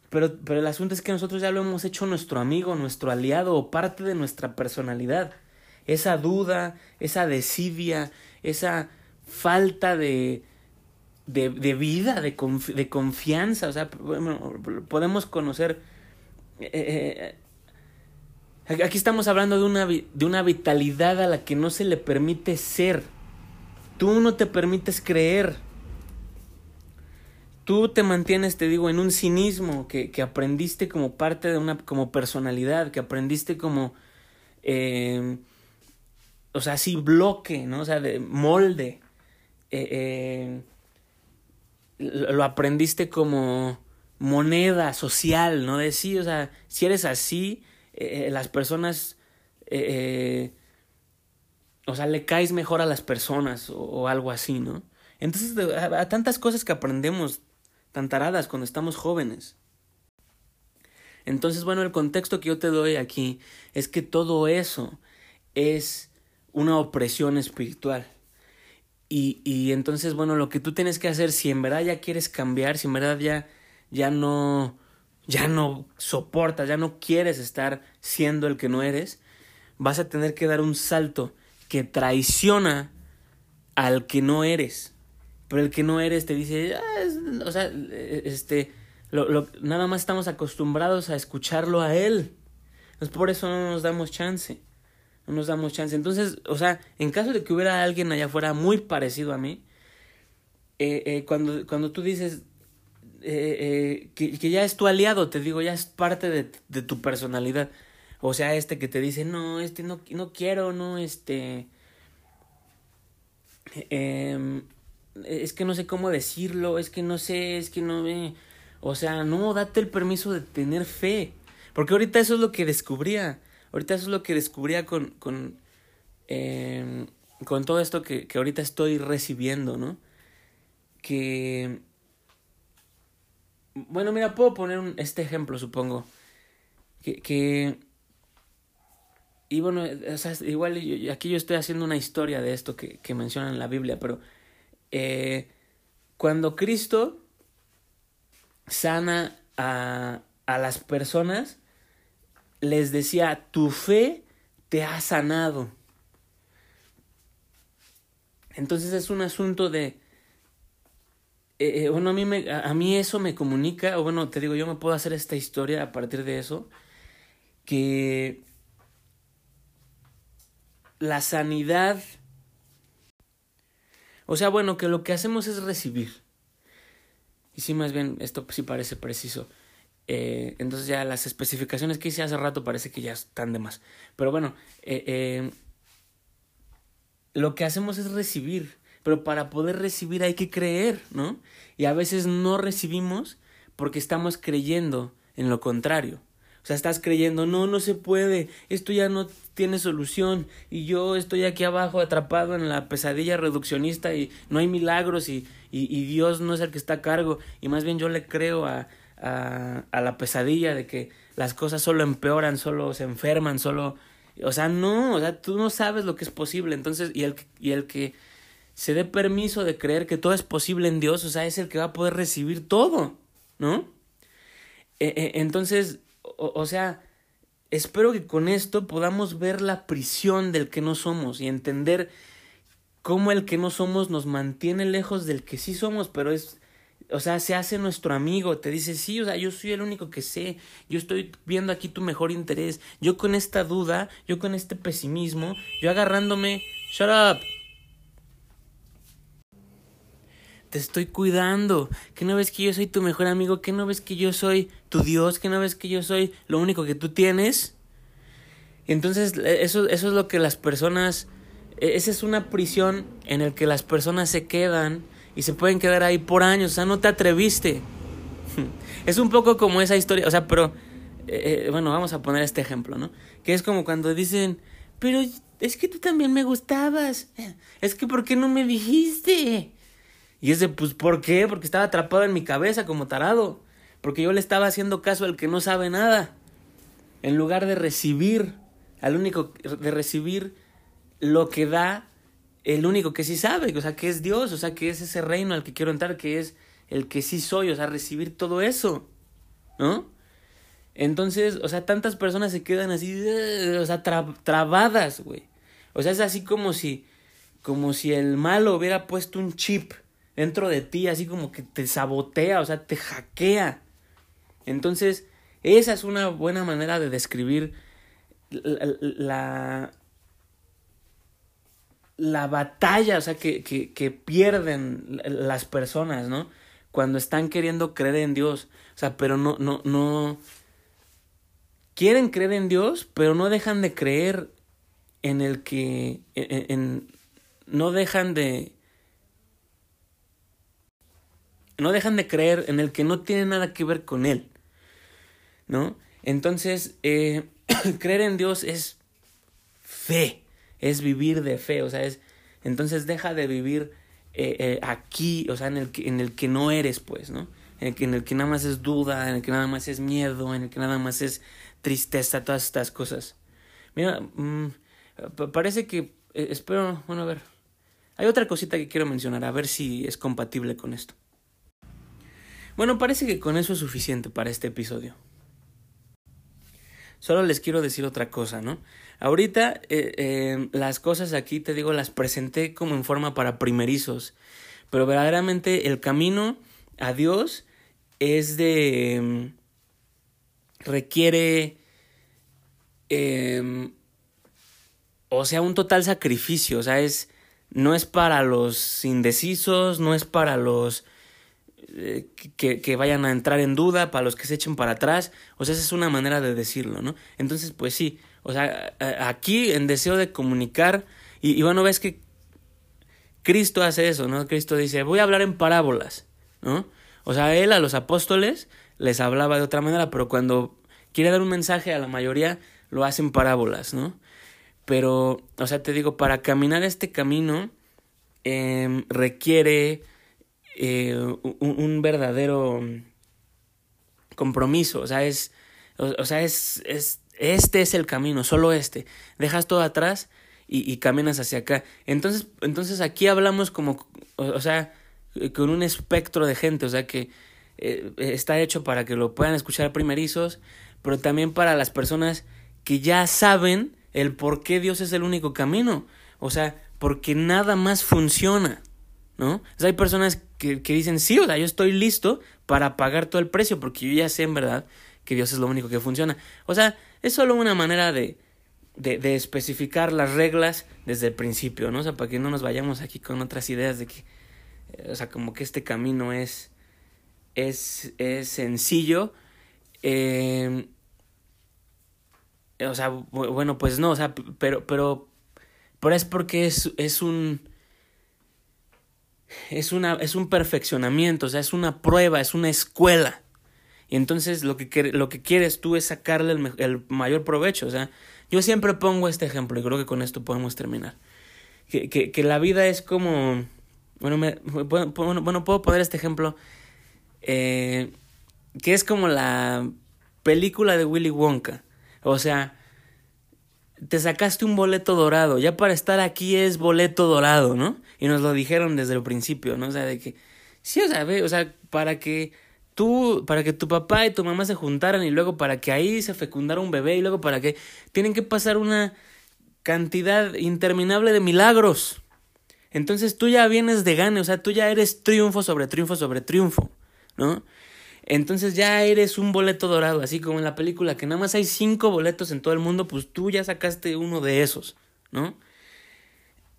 pero, pero el asunto es que nosotros ya lo hemos hecho nuestro amigo, nuestro aliado o parte de nuestra personalidad. Esa duda, esa desidia, esa falta de, de, de vida, de, de, confianza. O sea, podemos conocer. Eh, eh, aquí estamos hablando de una, de una vitalidad a la que no se le permite ser. Tú no te permites creer. Tú te mantienes, te digo, en un cinismo que, que aprendiste como parte de una, como personalidad, que aprendiste como, eh, o sea, así bloque, ¿no? O sea, de molde. Eh, eh, lo aprendiste como moneda social, ¿no? De sí, o sea, si eres así, eh, las personas, o sea, le caes mejor a las personas o, algo así, ¿no? Entonces, a, a, tantas cosas que aprendemos tan taradas cuando estamos jóvenes. Entonces, bueno, el contexto que yo te doy aquí es que todo eso es una opresión espiritual. Y, y entonces, bueno, lo que tú tienes que hacer, si en verdad ya quieres cambiar, si en verdad ya, ya no, ya no soportas, ya no quieres estar siendo el que no eres, vas a tener que dar un salto que traiciona al que no eres. Pero el que no eres te dice, ah, o sea, este, lo, lo, nada más estamos acostumbrados a escucharlo a él. Entonces por eso no nos damos chance. No nos damos chance. Entonces, o sea, en caso de que hubiera alguien allá afuera muy parecido a mí, eh, eh, cuando, cuando tú dices eh, que, ya es tu aliado, te digo, ya es parte de, de tu personalidad. O sea, este que te dice, no, este no, no quiero, no, este... Eh, es que no sé cómo decirlo, es que no sé, es que no me... O sea, no, date el permiso de tener fe. Porque ahorita eso es lo que descubría. Ahorita eso es lo que descubría con, con, eh, con todo esto que, que ahorita estoy recibiendo, ¿no? Que... Bueno, mira, puedo poner este ejemplo, supongo. Que. Y bueno, o sea, igual aquí yo estoy haciendo una historia de esto que, que menciona en la Biblia, pero eh, cuando Cristo sana a, a las personas, les decía, tu fe te ha sanado. Entonces es un asunto de... Eh, eh, bueno, a mí, me, a mí eso me comunica, o bueno, te digo, yo me puedo hacer esta historia a partir de eso, que la sanidad, o sea, bueno, que lo que hacemos es recibir. Y sí, más bien, esto sí parece preciso. Eh, entonces ya las especificaciones que hice hace rato parece que ya están de más. Pero bueno, eh, eh, lo que hacemos es recibir. Pero para poder recibir hay que creer, ¿no? Y a veces no recibimos porque estamos creyendo en lo contrario. O sea, estás creyendo, no, no se puede, esto ya no tiene solución y yo estoy aquí abajo atrapado en la pesadilla reduccionista y no hay milagros y, y, y Dios no es el que está a cargo y más bien yo le creo a, a, la pesadilla de que las cosas solo empeoran, solo se enferman, solo... O sea, no, o sea, tú no sabes lo que es posible, entonces, y el, y el que se dé permiso de creer que todo es posible en Dios, o sea, es el que va a poder recibir todo, ¿no? E, e, entonces, o sea, espero que con esto podamos ver la prisión del que no somos y entender cómo el que no somos nos mantiene lejos del que sí somos, pero es, o sea, se hace nuestro amigo, te dice, sí, o sea, yo soy el único que sé, yo estoy viendo aquí tu mejor interés, yo con esta duda, yo con este pesimismo, yo agarrándome, shut up, te estoy cuidando, que no ves que yo soy tu mejor amigo, que no ves que yo soy tu Dios, que no ves que yo soy lo único que tú tienes. Entonces, eso, eso es lo que las personas, esa es una prisión en el que las personas se quedan y se pueden quedar ahí por años, o sea, no te atreviste. Es un poco como esa historia, o sea, pero, eh, bueno, vamos a poner este ejemplo, ¿no? Que es como cuando dicen, pero es que tú también me gustabas, es que ¿por qué no me dijiste? Y ese, pues, ¿por qué? Porque estaba atrapado en mi cabeza como tarado. Porque yo le estaba haciendo caso al que no sabe nada. En lugar de recibir, al único, de recibir lo que da el único que sí sabe, o sea, que es Dios, o sea, que es ese reino al que quiero entrar, que es el que sí soy, o sea, recibir todo eso, ¿no? Entonces, o sea, tantas personas se quedan así, o sea, trabadas, güey. O sea, es así como si, como si el malo hubiera puesto un chip dentro de ti, así como que te sabotea, o sea, te hackea. Entonces, esa es una buena manera de describir la, batalla, o sea, que, que, que pierden las personas, ¿no? Cuando están queriendo creer en Dios. O sea, pero no, no, no. Quieren creer en Dios, pero no dejan de creer en el que. en no dejan de no dejan de creer en el que no tiene nada que ver con él, ¿no? Entonces, eh, creer en Dios es fe, es vivir de fe, o sea, es, entonces deja de vivir eh, eh, aquí, o sea, en el, que, en el que no eres, pues, ¿no? En el, que, nada más es duda, en el que nada más es miedo, en el que nada más es tristeza, todas estas cosas. Mira, mmm, parece que, espero, bueno, a ver, hay otra cosita que quiero mencionar, a ver si es compatible con esto. Bueno, parece que con eso es suficiente para este episodio. Solo les quiero decir otra cosa, ¿no? Ahorita eh, eh, las cosas aquí, te digo, las presenté como en forma para primerizos, pero verdaderamente el camino a Dios es de... Em, requiere... Em, o sea, un total sacrificio, o sea, es, no es para los indecisos, no es para los eh, que, que, vayan a entrar en duda, para los que se echen para atrás, o sea, esa es una manera de decirlo, ¿no? Entonces, pues sí, o sea, aquí en deseo de comunicar, y, bueno, ves que Cristo hace eso, ¿no? Cristo dice, voy a hablar en parábolas, ¿no? O sea, él a los apóstoles les hablaba de otra manera, pero cuando quiere dar un mensaje a la mayoría, lo hace en parábolas, ¿no? Pero, o sea, te digo, para caminar este camino eh, requiere eh, un, verdadero compromiso, o sea, es, o, sea, es, este es el camino, solo este. Dejas todo atrás y, y caminas hacia acá. Entonces, entonces aquí hablamos como, o, sea, con un espectro de gente, o sea, que eh, está hecho para que lo puedan escuchar primerizos, pero también para las personas que ya saben el por qué Dios es el único camino. O sea, porque nada más funciona. ¿No? O sea, hay personas que, que dicen, sí, o sea, yo estoy listo para pagar todo el precio, porque yo ya sé en verdad que Dios es lo único que funciona. O sea, es solo una manera de, de, especificar las reglas desde el principio, ¿no? O sea, para que no nos vayamos aquí con otras ideas de que, eh, o sea, como que este camino es, es, es sencillo. Eh, o sea, bueno, pues no, o sea, pero, pero, pero es porque es, es un, es una, es un perfeccionamiento, o sea, es una prueba, es una escuela. Entonces lo que, lo que quieres tú es sacarle el, el, mayor provecho. O sea, yo siempre pongo este ejemplo y creo que con esto podemos terminar. Que, que, la vida es como... Bueno, me, bueno, puedo poner este ejemplo. Eh, que es como la película de Willy Wonka. O sea, te sacaste un boleto dorado. Ya para estar aquí es boleto dorado, ¿no? Y nos lo dijeron desde el principio, ¿no? O sea, de que. Sí, o sea, ve, o sea, para que tú, para que tu papá y tu mamá se juntaran y luego para que ahí se fecundara un bebé y luego para que. Tienen que pasar una cantidad interminable de milagros. Entonces tú ya vienes de gane, o sea, tú ya eres triunfo sobre triunfo sobre triunfo, ¿no? Entonces ya eres un boleto dorado, así como en la película, que nada más hay cinco boletos en todo el mundo, pues tú ya sacaste uno de esos, ¿no?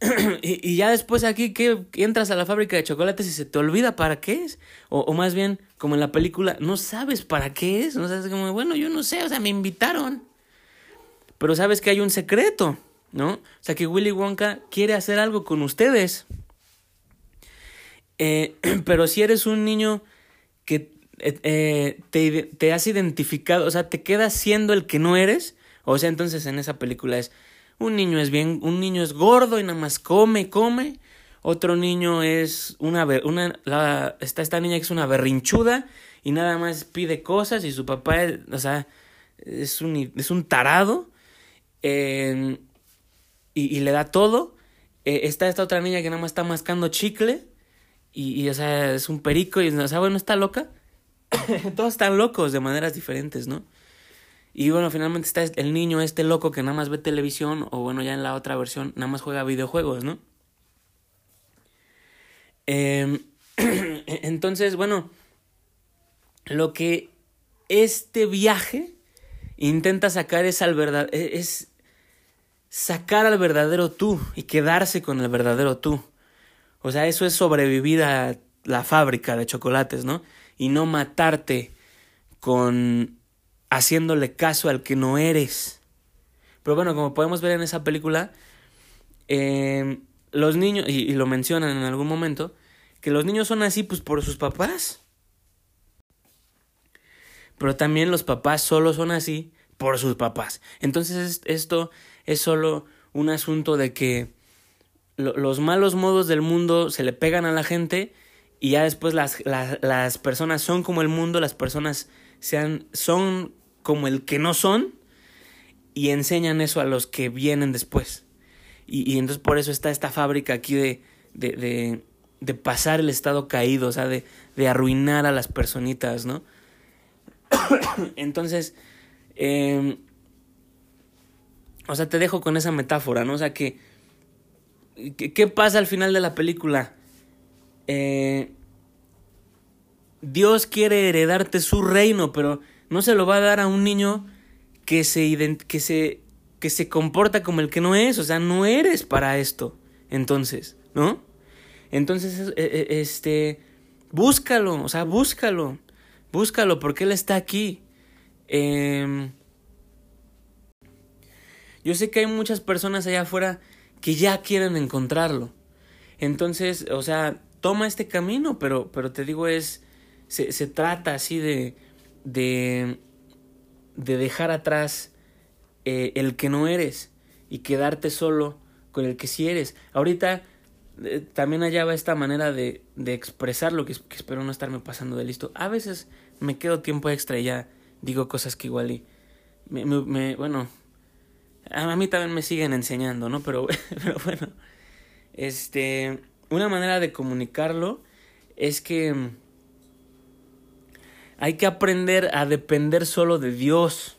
y, y, ya después aquí que entras a la fábrica de chocolates y se te olvida para qué es. O, o más bien, como en la película, no sabes para qué es. No sabes como, bueno, yo no sé, o sea, me invitaron. Pero sabes que hay un secreto, ¿no? O sea, que Willy Wonka quiere hacer algo con ustedes. Eh, pero si eres un niño que eh, te, te has identificado, o sea, te quedas siendo el que no eres. O sea, entonces en esa película es un niño es bien, un niño es gordo y nada más come, come. Otro niño es una, una está esta niña que es una berrinchuda y nada más pide cosas y su papá, o sea, es un, es un tarado eh, y, y, le da todo. Eh, está esta otra niña que nada más está mascando chicle y, y, o sea, es un perico y, o sea, bueno, está loca. todos están locos de maneras diferentes, ¿no? Y bueno, finalmente está el niño este loco que nada más ve televisión o bueno, ya en la otra versión nada más juega videojuegos, ¿no? Eh, entonces, bueno, lo que este viaje intenta sacar es al verdad e, es sacar al verdadero tú y quedarse con el verdadero tú. O sea, eso es sobrevivir a la fábrica de chocolates, ¿no? y no matarte con haciéndole caso al que no eres. Pero bueno, como podemos ver en esa película, eh, los niños, y, y, lo mencionan en algún momento, que los niños son así pues por sus papás. Pero también los papás solo son así por sus papás. Entonces esto es solo un asunto de que lo, los malos modos del mundo se le pegan a la gente y ya después las, las, las, personas son como el mundo, las personas sean, son como el que no son y enseñan eso a los que vienen después. Y, entonces por eso está esta fábrica aquí de, de, de, pasar el estado caído, o sea, de, de arruinar a las personitas, ¿no? entonces, eh, o sea, te dejo con esa metáfora, ¿no? O sea, que, ¿qué pasa al final de la película? eh, Dios quiere heredarte su reino, pero no se lo va a dar a un niño que se, que se que se comporta como el que no es, o sea, no eres para esto. Entonces, ¿no? Entonces, e, e, este, búscalo, o sea, búscalo, búscalo, porque Él está aquí. Eh, yo sé que hay muchas personas allá afuera que ya quieren encontrarlo. Entonces, o sea, toma este camino, pero, pero te digo, es, se, se trata así de, de, de dejar atrás eh, el que no eres y quedarte solo con el que sí eres. Ahorita eh, también allá va esta manera de, de expresar lo que, espero no estarme pasando de listo. A veces me quedo tiempo extra y ya digo cosas que igual y me, me bueno, a mí también me siguen enseñando, ¿no? Pero, pero bueno, este, una manera de comunicarlo es que hay que aprender a depender solo de Dios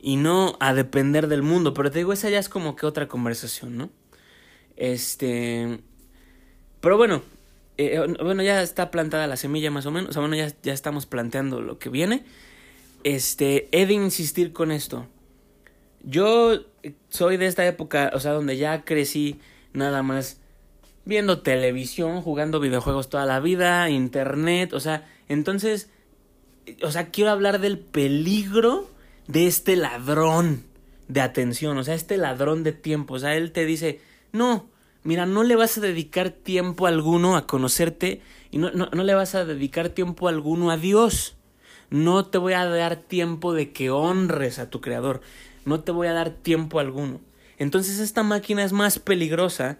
y no a depender del mundo. Pero te digo, esa ya es como que otra conversación, ¿no? Este, pero bueno, eh, bueno, ya está plantada la semilla más o menos, o sea, bueno, ya, ya estamos planteando lo que viene este, he de insistir con esto. Yo soy de esta época, o sea, donde ya crecí nada más viendo televisión, jugando videojuegos toda la vida, internet, o sea, entonces, o sea, quiero hablar del peligro de este ladrón de atención, o sea, este ladrón de tiempo, o sea, él te dice, no, mira, no le vas a dedicar tiempo alguno a conocerte y no, no, no le vas a dedicar tiempo alguno a Dios. No te voy a dar tiempo de que honres a tu creador. No te voy a dar tiempo alguno. Entonces esta máquina es más peligrosa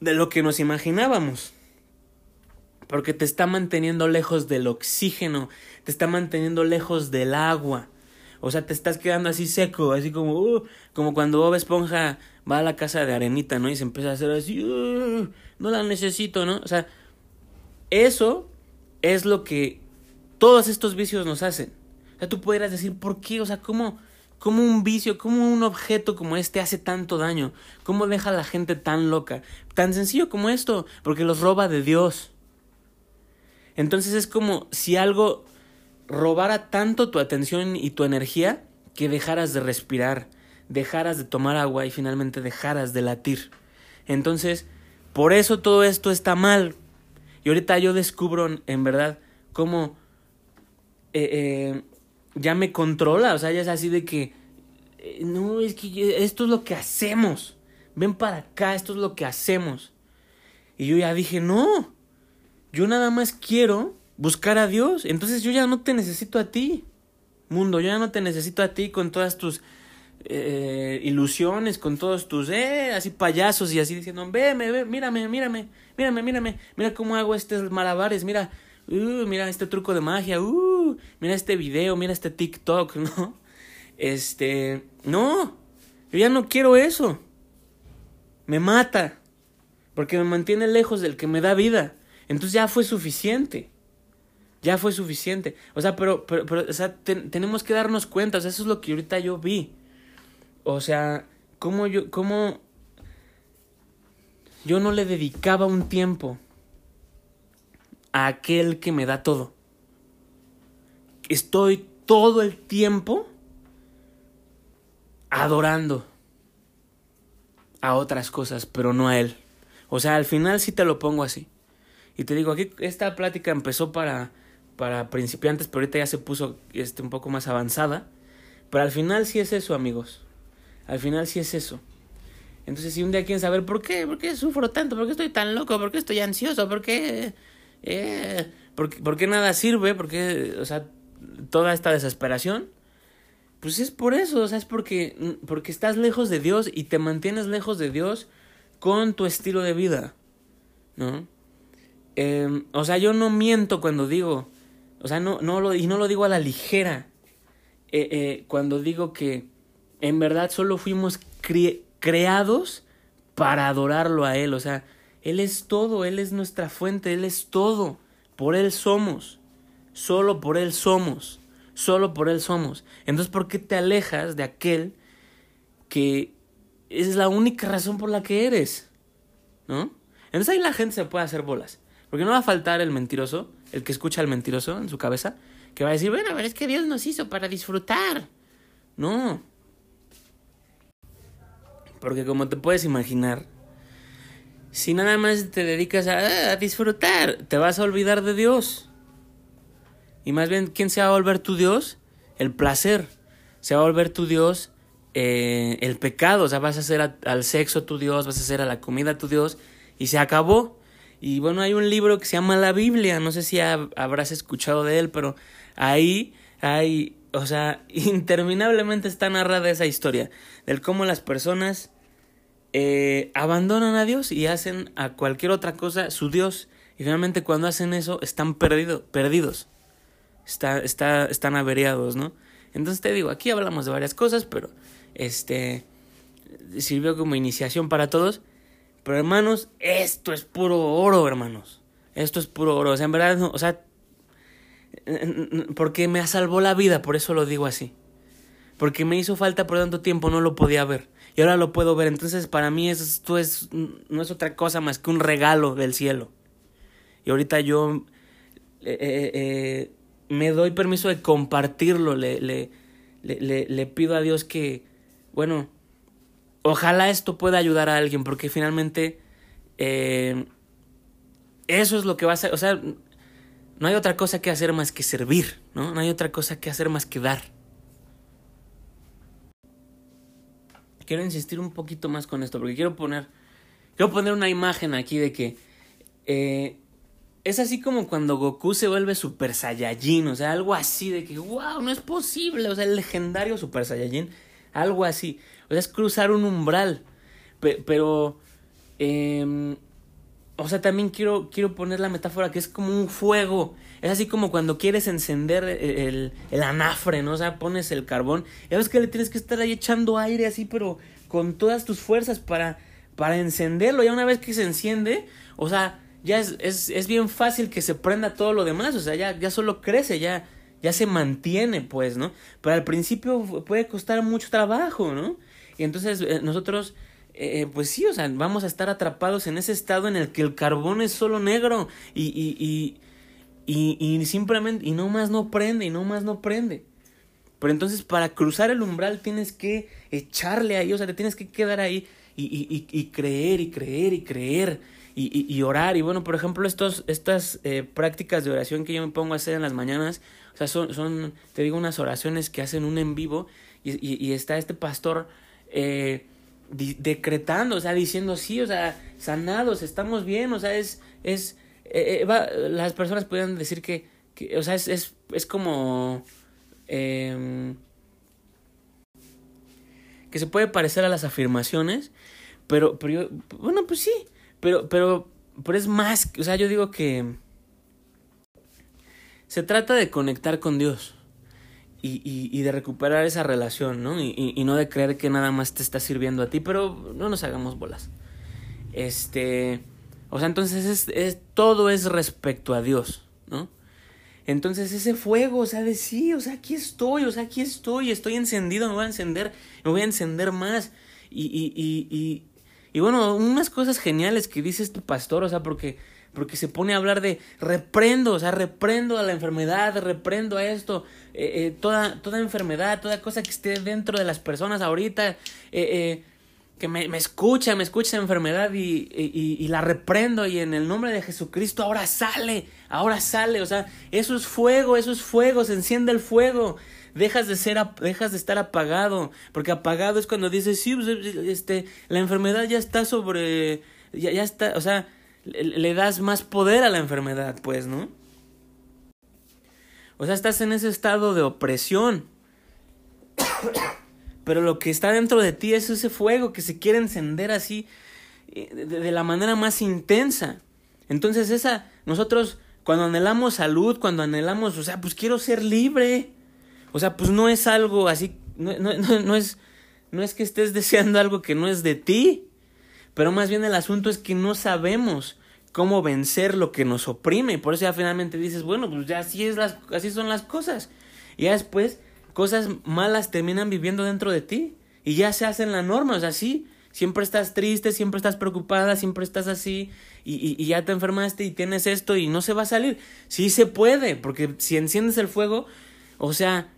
de lo que nos imaginábamos. Porque te está manteniendo lejos del oxígeno, te está manteniendo lejos del agua. O sea, te estás quedando así seco, así como, uh, como cuando Bob Esponja va a la casa de arenita, ¿no? Y se empieza a hacer así, uh, no la necesito, ¿no? O sea, eso es lo que todos estos vicios nos hacen. O sea, tú podrías decir, ¿por qué? O sea, ¿cómo, cómo un vicio, cómo un objeto como este hace tanto daño? ¿Cómo deja a la gente tan loca? Tan sencillo como esto, porque los roba de Dios. Entonces es como si algo robara tanto tu atención y tu energía que dejaras de respirar, dejaras de tomar agua y finalmente dejaras de latir. Entonces, por eso todo esto está mal. Y ahorita yo descubro en verdad cómo eh, eh, ya me controla, o sea, ya es así de que, eh, no, es que esto es lo que hacemos, ven para acá, esto es lo que hacemos. Y yo ya dije, no, yo nada más quiero buscar a Dios, entonces yo ya no te necesito a ti, mundo, yo ya no te necesito a ti con todas tus eh, ilusiones, con todos tus, eh, así payasos y así diciendo, ve, ve, mírame, mírame, mírame, mírame, mira cómo hago estos malabares, mira, uh, mira este truco de magia, uh, mira este video, mira este TikTok, ¿no? Este, no, yo ya no quiero eso. Me mata, porque me mantiene lejos del que me da vida. Entonces ya fue suficiente. Ya fue suficiente. O sea, pero, pero, pero o sea, tenemos que darnos cuenta, o sea, eso es lo que ahorita yo vi. O sea, cómo yo, cómo yo no le dedicaba un tiempo aquel que me da todo. Estoy todo el tiempo adorando a otras cosas, pero no a Él. O sea, al final sí te lo pongo así. Y te digo, aquí esta plática empezó para, para principiantes, pero ahorita ya se puso este, un poco más avanzada. Pero al final sí es eso, amigos. Al final sí es eso. Entonces, si un día quieren saber por qué, por qué sufro tanto, por qué estoy tan loco, por qué estoy ansioso, por qué eh, ¿por, qué nada sirve? ¿Por qué, o sea, toda esta desesperación? Pues es por eso, o sea, es porque, porque estás lejos de Dios y te mantienes lejos de Dios con tu estilo de vida, ¿no? Em, o sea, yo no miento cuando digo, o sea, no, no lo, y no lo digo a la ligera, eh, eh, cuando digo que en verdad solo fuimos creados para adorarlo a Él, o sea, él es todo, Él es nuestra fuente, Él es todo. Por Él somos. Solo por Él somos. Solo por Él somos. Entonces, ¿por qué te alejas de aquel que es la única razón por la que eres? ¿No? Entonces ahí la gente se puede hacer bolas. Porque no va a faltar el mentiroso, el que escucha al mentiroso en su cabeza, que va a decir, bueno, ver, es que Dios nos hizo para disfrutar. No. Porque como te puedes imaginar, si nada más te dedicas a, disfrutar, te vas a olvidar de Dios. Y más bien, ¿quién se va a volver tu Dios? El placer. Se va a volver tu Dios eh, el pecado. O sea, vas a hacer al sexo tu Dios, vas a hacer a la comida tu Dios. Y se acabó. Y bueno, hay un libro que se llama La Biblia. No sé si habrás escuchado de él, pero ahí hay, o sea, interminablemente está narrada esa historia. Del cómo las personas eh, abandonan a Dios y hacen a cualquier otra cosa su Dios. Y finalmente cuando hacen eso están perdido, perdidos está, está, están averiados, ¿no? Entonces te digo, aquí hablamos de varias cosas, pero este sirvió como iniciación para todos. Pero hermanos, esto es puro oro, hermanos. Esto es puro oro. O sea, en verdad, no, o sea, porque me salvó la vida, por eso lo digo así. Porque me hizo falta por tanto tiempo, no lo podía ver. Y ahora lo puedo ver. Entonces, para mí esto es, no es otra cosa más que un regalo del cielo. Y ahorita yo eh, eh, eh me doy permiso de compartirlo, le, le, le, le, pido a Dios que, bueno, ojalá esto pueda ayudar a alguien, porque finalmente eso es lo que va a ser, o sea, no hay otra cosa que hacer más que servir, ¿no? No hay otra cosa que hacer más que dar. Quiero insistir un poquito más con esto, porque quiero poner, quiero poner una imagen aquí de que eh, es así como cuando Goku se vuelve Super Saiyajin, o sea, algo así de que, wow, no es posible, o sea, el legendario Super Saiyajin, algo así, o sea, es cruzar un umbral, pero, eh, o sea, también quiero, quiero poner la metáfora que es como un fuego, es así como cuando quieres encender el, el anafre, ¿no? O sea, pones el carbón, y ves que le tienes que estar ahí echando aire así, pero con todas tus fuerzas para, para encenderlo, ya una vez que se enciende, o sea, ya es, es, es, bien fácil que se prenda todo lo demás, o sea, ya, ya solo crece, ya, ya se mantiene, pues, ¿no? Pero al principio puede costar mucho trabajo, ¿no? Y entonces eh, nosotros, eh, pues sí, o sea, vamos a estar atrapados en ese estado en el que el carbón es solo negro y, y, y, y, y simplemente, y no más no prende, y no más no prende. Pero entonces para cruzar el umbral tienes que echarle ahí, o sea, te tienes que quedar ahí y, y, y creer y creer y creer y, y, orar. Y bueno, por ejemplo, estos, estas eh, prácticas de oración que yo me pongo a hacer en las mañanas, o sea, son, son te digo, unas oraciones que hacen un en vivo y, y está este pastor eh, decretando, o sea, diciendo, sí, o sea, sanados, estamos bien, o sea, es, es, eh, las personas pueden decir que, que, o sea, es, es, es como... Em, que se puede parecer a las afirmaciones, pero, pero yo, bueno, pues sí, pero, pero, pero es más, o sea, yo digo que se trata de conectar con Dios y, y, y de recuperar esa relación, ¿no? Y, y, no de creer que nada más te está sirviendo a ti, pero no nos hagamos bolas. Este, o sea, entonces es, es, todo es respecto a Dios, ¿no? Entonces ese fuego, o sea, de sí, o sea, aquí estoy, o sea, aquí estoy, estoy encendido, me voy a encender, me voy a encender más. Y, y, y, y bueno, unas cosas geniales que dice este pastor, o sea, porque, porque se pone a hablar de reprendo, o sea, reprendo a la enfermedad, reprendo a esto, eh, eh, toda, toda enfermedad, toda cosa que esté dentro de las personas ahorita, eh, eh que me, me, escucha, me escucha esa enfermedad y, y, la reprendo y en el nombre de Jesucristo ahora sale, ahora sale, o sea, eso es fuego, eso es fuego, se enciende el fuego dejas de ser, dejas de estar apagado, porque apagado es cuando dices, sí, pues, este, la enfermedad ya está sobre, ya, ya está, o sea, le das más poder a la enfermedad, pues, ¿no? O sea, estás en ese estado de opresión. Pero lo que está dentro de ti es ese fuego que se quiere encender así eh, de, la manera más intensa. Entonces esa, nosotros cuando anhelamos salud, cuando anhelamos, o sea, pues quiero ser libre. O sea, pues no es algo así, no, es, no es que estés deseando algo que no es de ti, pero más bien el asunto es que no sabemos cómo vencer lo que nos oprime. Por eso ya finalmente dices, bueno, pues ya así, es las, así son las cosas. Y ya después cosas malas terminan viviendo dentro de ti. Y ya se hacen la norma, o sea, sí, Siempre estás triste, siempre estás preocupada, siempre estás así y, y, ya te enfermaste y tienes esto y no se va a salir. Sí se puede, porque si enciendes el fuego, o sea,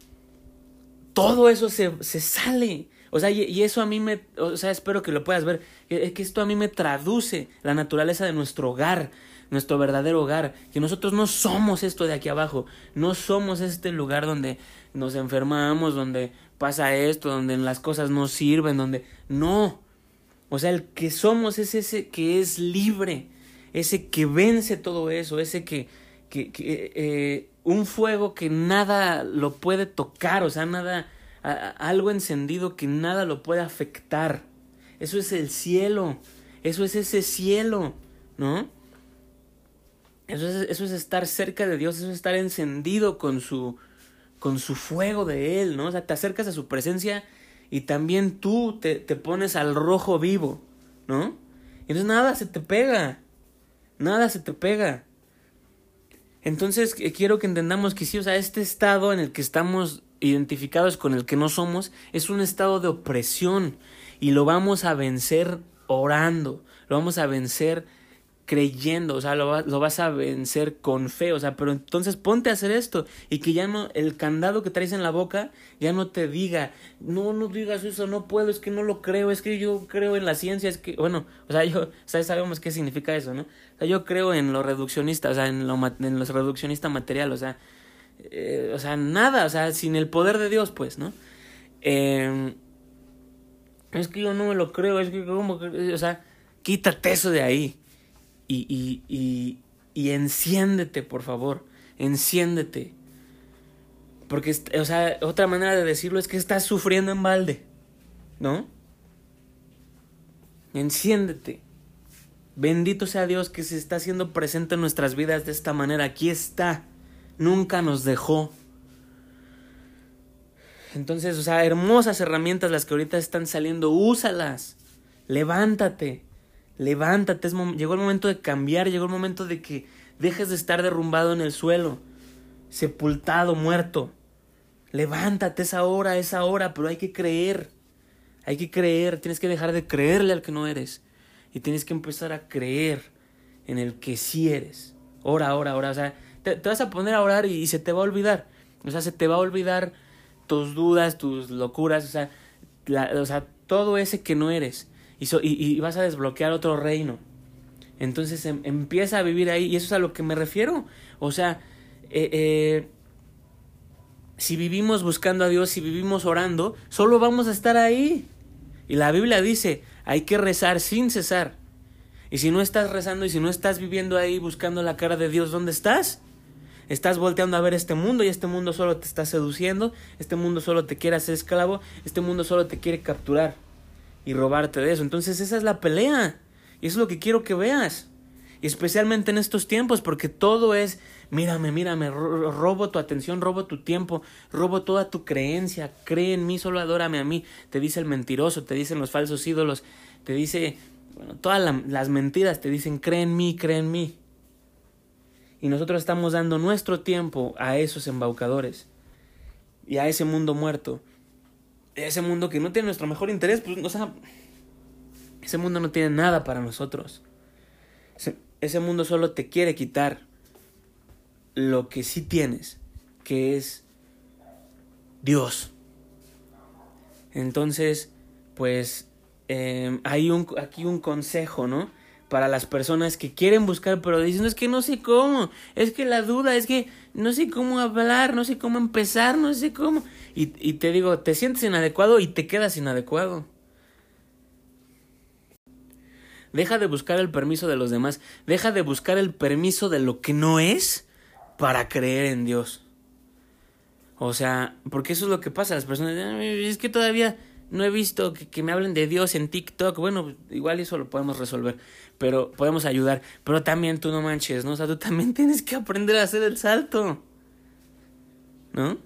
todo eso se, se sale. O sea, y, eso a mí me, o sea, espero que lo puedas ver, que, que esto a mí me traduce la naturaleza de nuestro hogar, nuestro verdadero hogar, que nosotros no somos esto de aquí abajo, no somos este lugar donde nos enfermamos, donde pasa esto, donde las cosas no sirven, donde no. O sea, el que somos es ese que es libre, ese que vence todo eso, ese que, que, que eh, un fuego que nada lo puede tocar, o sea, nada, algo encendido que nada lo puede afectar. Eso es el cielo, eso es ese cielo, ¿no? Eso es, eso es estar cerca de Dios, eso es estar encendido con su, con su fuego de Él, ¿no? O sea, te acercas a su presencia y también tú te, te pones al rojo vivo, ¿no? Entonces nada se te pega, nada se te pega. Entonces quiero que entendamos que sí, o sea, este estado en el que estamos identificados con el que no somos es un estado de opresión y lo vamos a vencer orando, lo vamos a vencer creyendo, o sea, lo, lo, vas a vencer con fe, o sea, pero entonces ponte a hacer esto y que ya no, el candado que traes en la boca ya no te diga, no, no digas eso, no puedo, es que no lo creo, es que yo creo en la ciencia, es que, bueno, o sea, yo, ¿sabes? sabemos qué significa eso, ¿no? O sea, yo creo en lo reduccionista, o sea, en lo, en lo reduccionista material, o sea, eh, o sea, nada, o sea, sin el poder de Dios, pues, ¿no? Eh, es que yo no me lo creo, es que como, o sea, quítate eso de ahí y, y, y, y enciéndete, por favor, enciéndete. Porque, o sea, otra manera de decirlo es que estás sufriendo en balde, ¿no? Enciéndete. Bendito sea Dios que se está haciendo presente en nuestras vidas de esta manera. Aquí está. Nunca nos dejó. Entonces, o sea, hermosas herramientas las que ahorita están saliendo, úsalas. Levántate. Levántate, llegó el momento de cambiar, llegó el momento de que dejes de estar derrumbado en el suelo, sepultado, muerto. Levántate, es ahora, es ahora, pero hay que creer. Hay que creer, tienes que dejar de creerle al que no eres. Y tienes que empezar a creer en el que sí eres. Ora, ora, ora. O sea, te, vas a poner a orar y, se te va a olvidar. O sea, se te va a olvidar tus dudas, tus locuras, o sea, o sea todo ese que no eres y, vas a desbloquear otro reino. Entonces em, empieza a vivir ahí y eso es a lo que me refiero. O sea, eh, eh, si vivimos buscando a Dios, si vivimos orando, solo vamos a estar ahí. Y la Biblia dice, hay que rezar sin cesar. Y si no estás rezando y si no estás viviendo ahí buscando la cara de Dios, ¿dónde estás? Estás volteando a ver este mundo y este mundo solo te está seduciendo, este mundo solo te quiere hacer esclavo, este mundo solo te quiere capturar y robarte de eso. Entonces esa es la pelea. Y eso es lo que quiero que veas. Y especialmente en estos tiempos, porque todo es, mírame, mírame, robo tu atención, robo tu tiempo, robo toda tu creencia, cree en mí, solo adórame a mí. Te dice el mentiroso, te dicen los falsos ídolos, te dice, todas las mentiras te dicen, cree en mí, cree en mí. Y nosotros estamos dando nuestro tiempo a esos embaucadores y a ese mundo muerto ese mundo que no tiene nuestro mejor interés, pues, o sea, ese mundo no tiene nada para nosotros. Ese, mundo solo te quiere quitar lo que sí tienes, que es Dios. Entonces, pues, eh, hay un, aquí un consejo, ¿no? Para las personas que quieren buscar, pero dicen, es que no sé cómo, es que la duda, es que no sé cómo hablar, no sé cómo empezar, no sé cómo. Y, te digo, te sientes inadecuado y te quedas inadecuado. Deja de buscar el permiso de los demás. Deja de buscar el permiso de lo que no es para creer en Dios. O sea, porque eso es lo que pasa. Las personas es que todavía no he visto que, me hablen de Dios en TikTok. Bueno, igual eso lo podemos resolver. Pero podemos ayudar. Pero también tú no manches, ¿no? O sea, tú también tienes que aprender a hacer el salto. ¿No?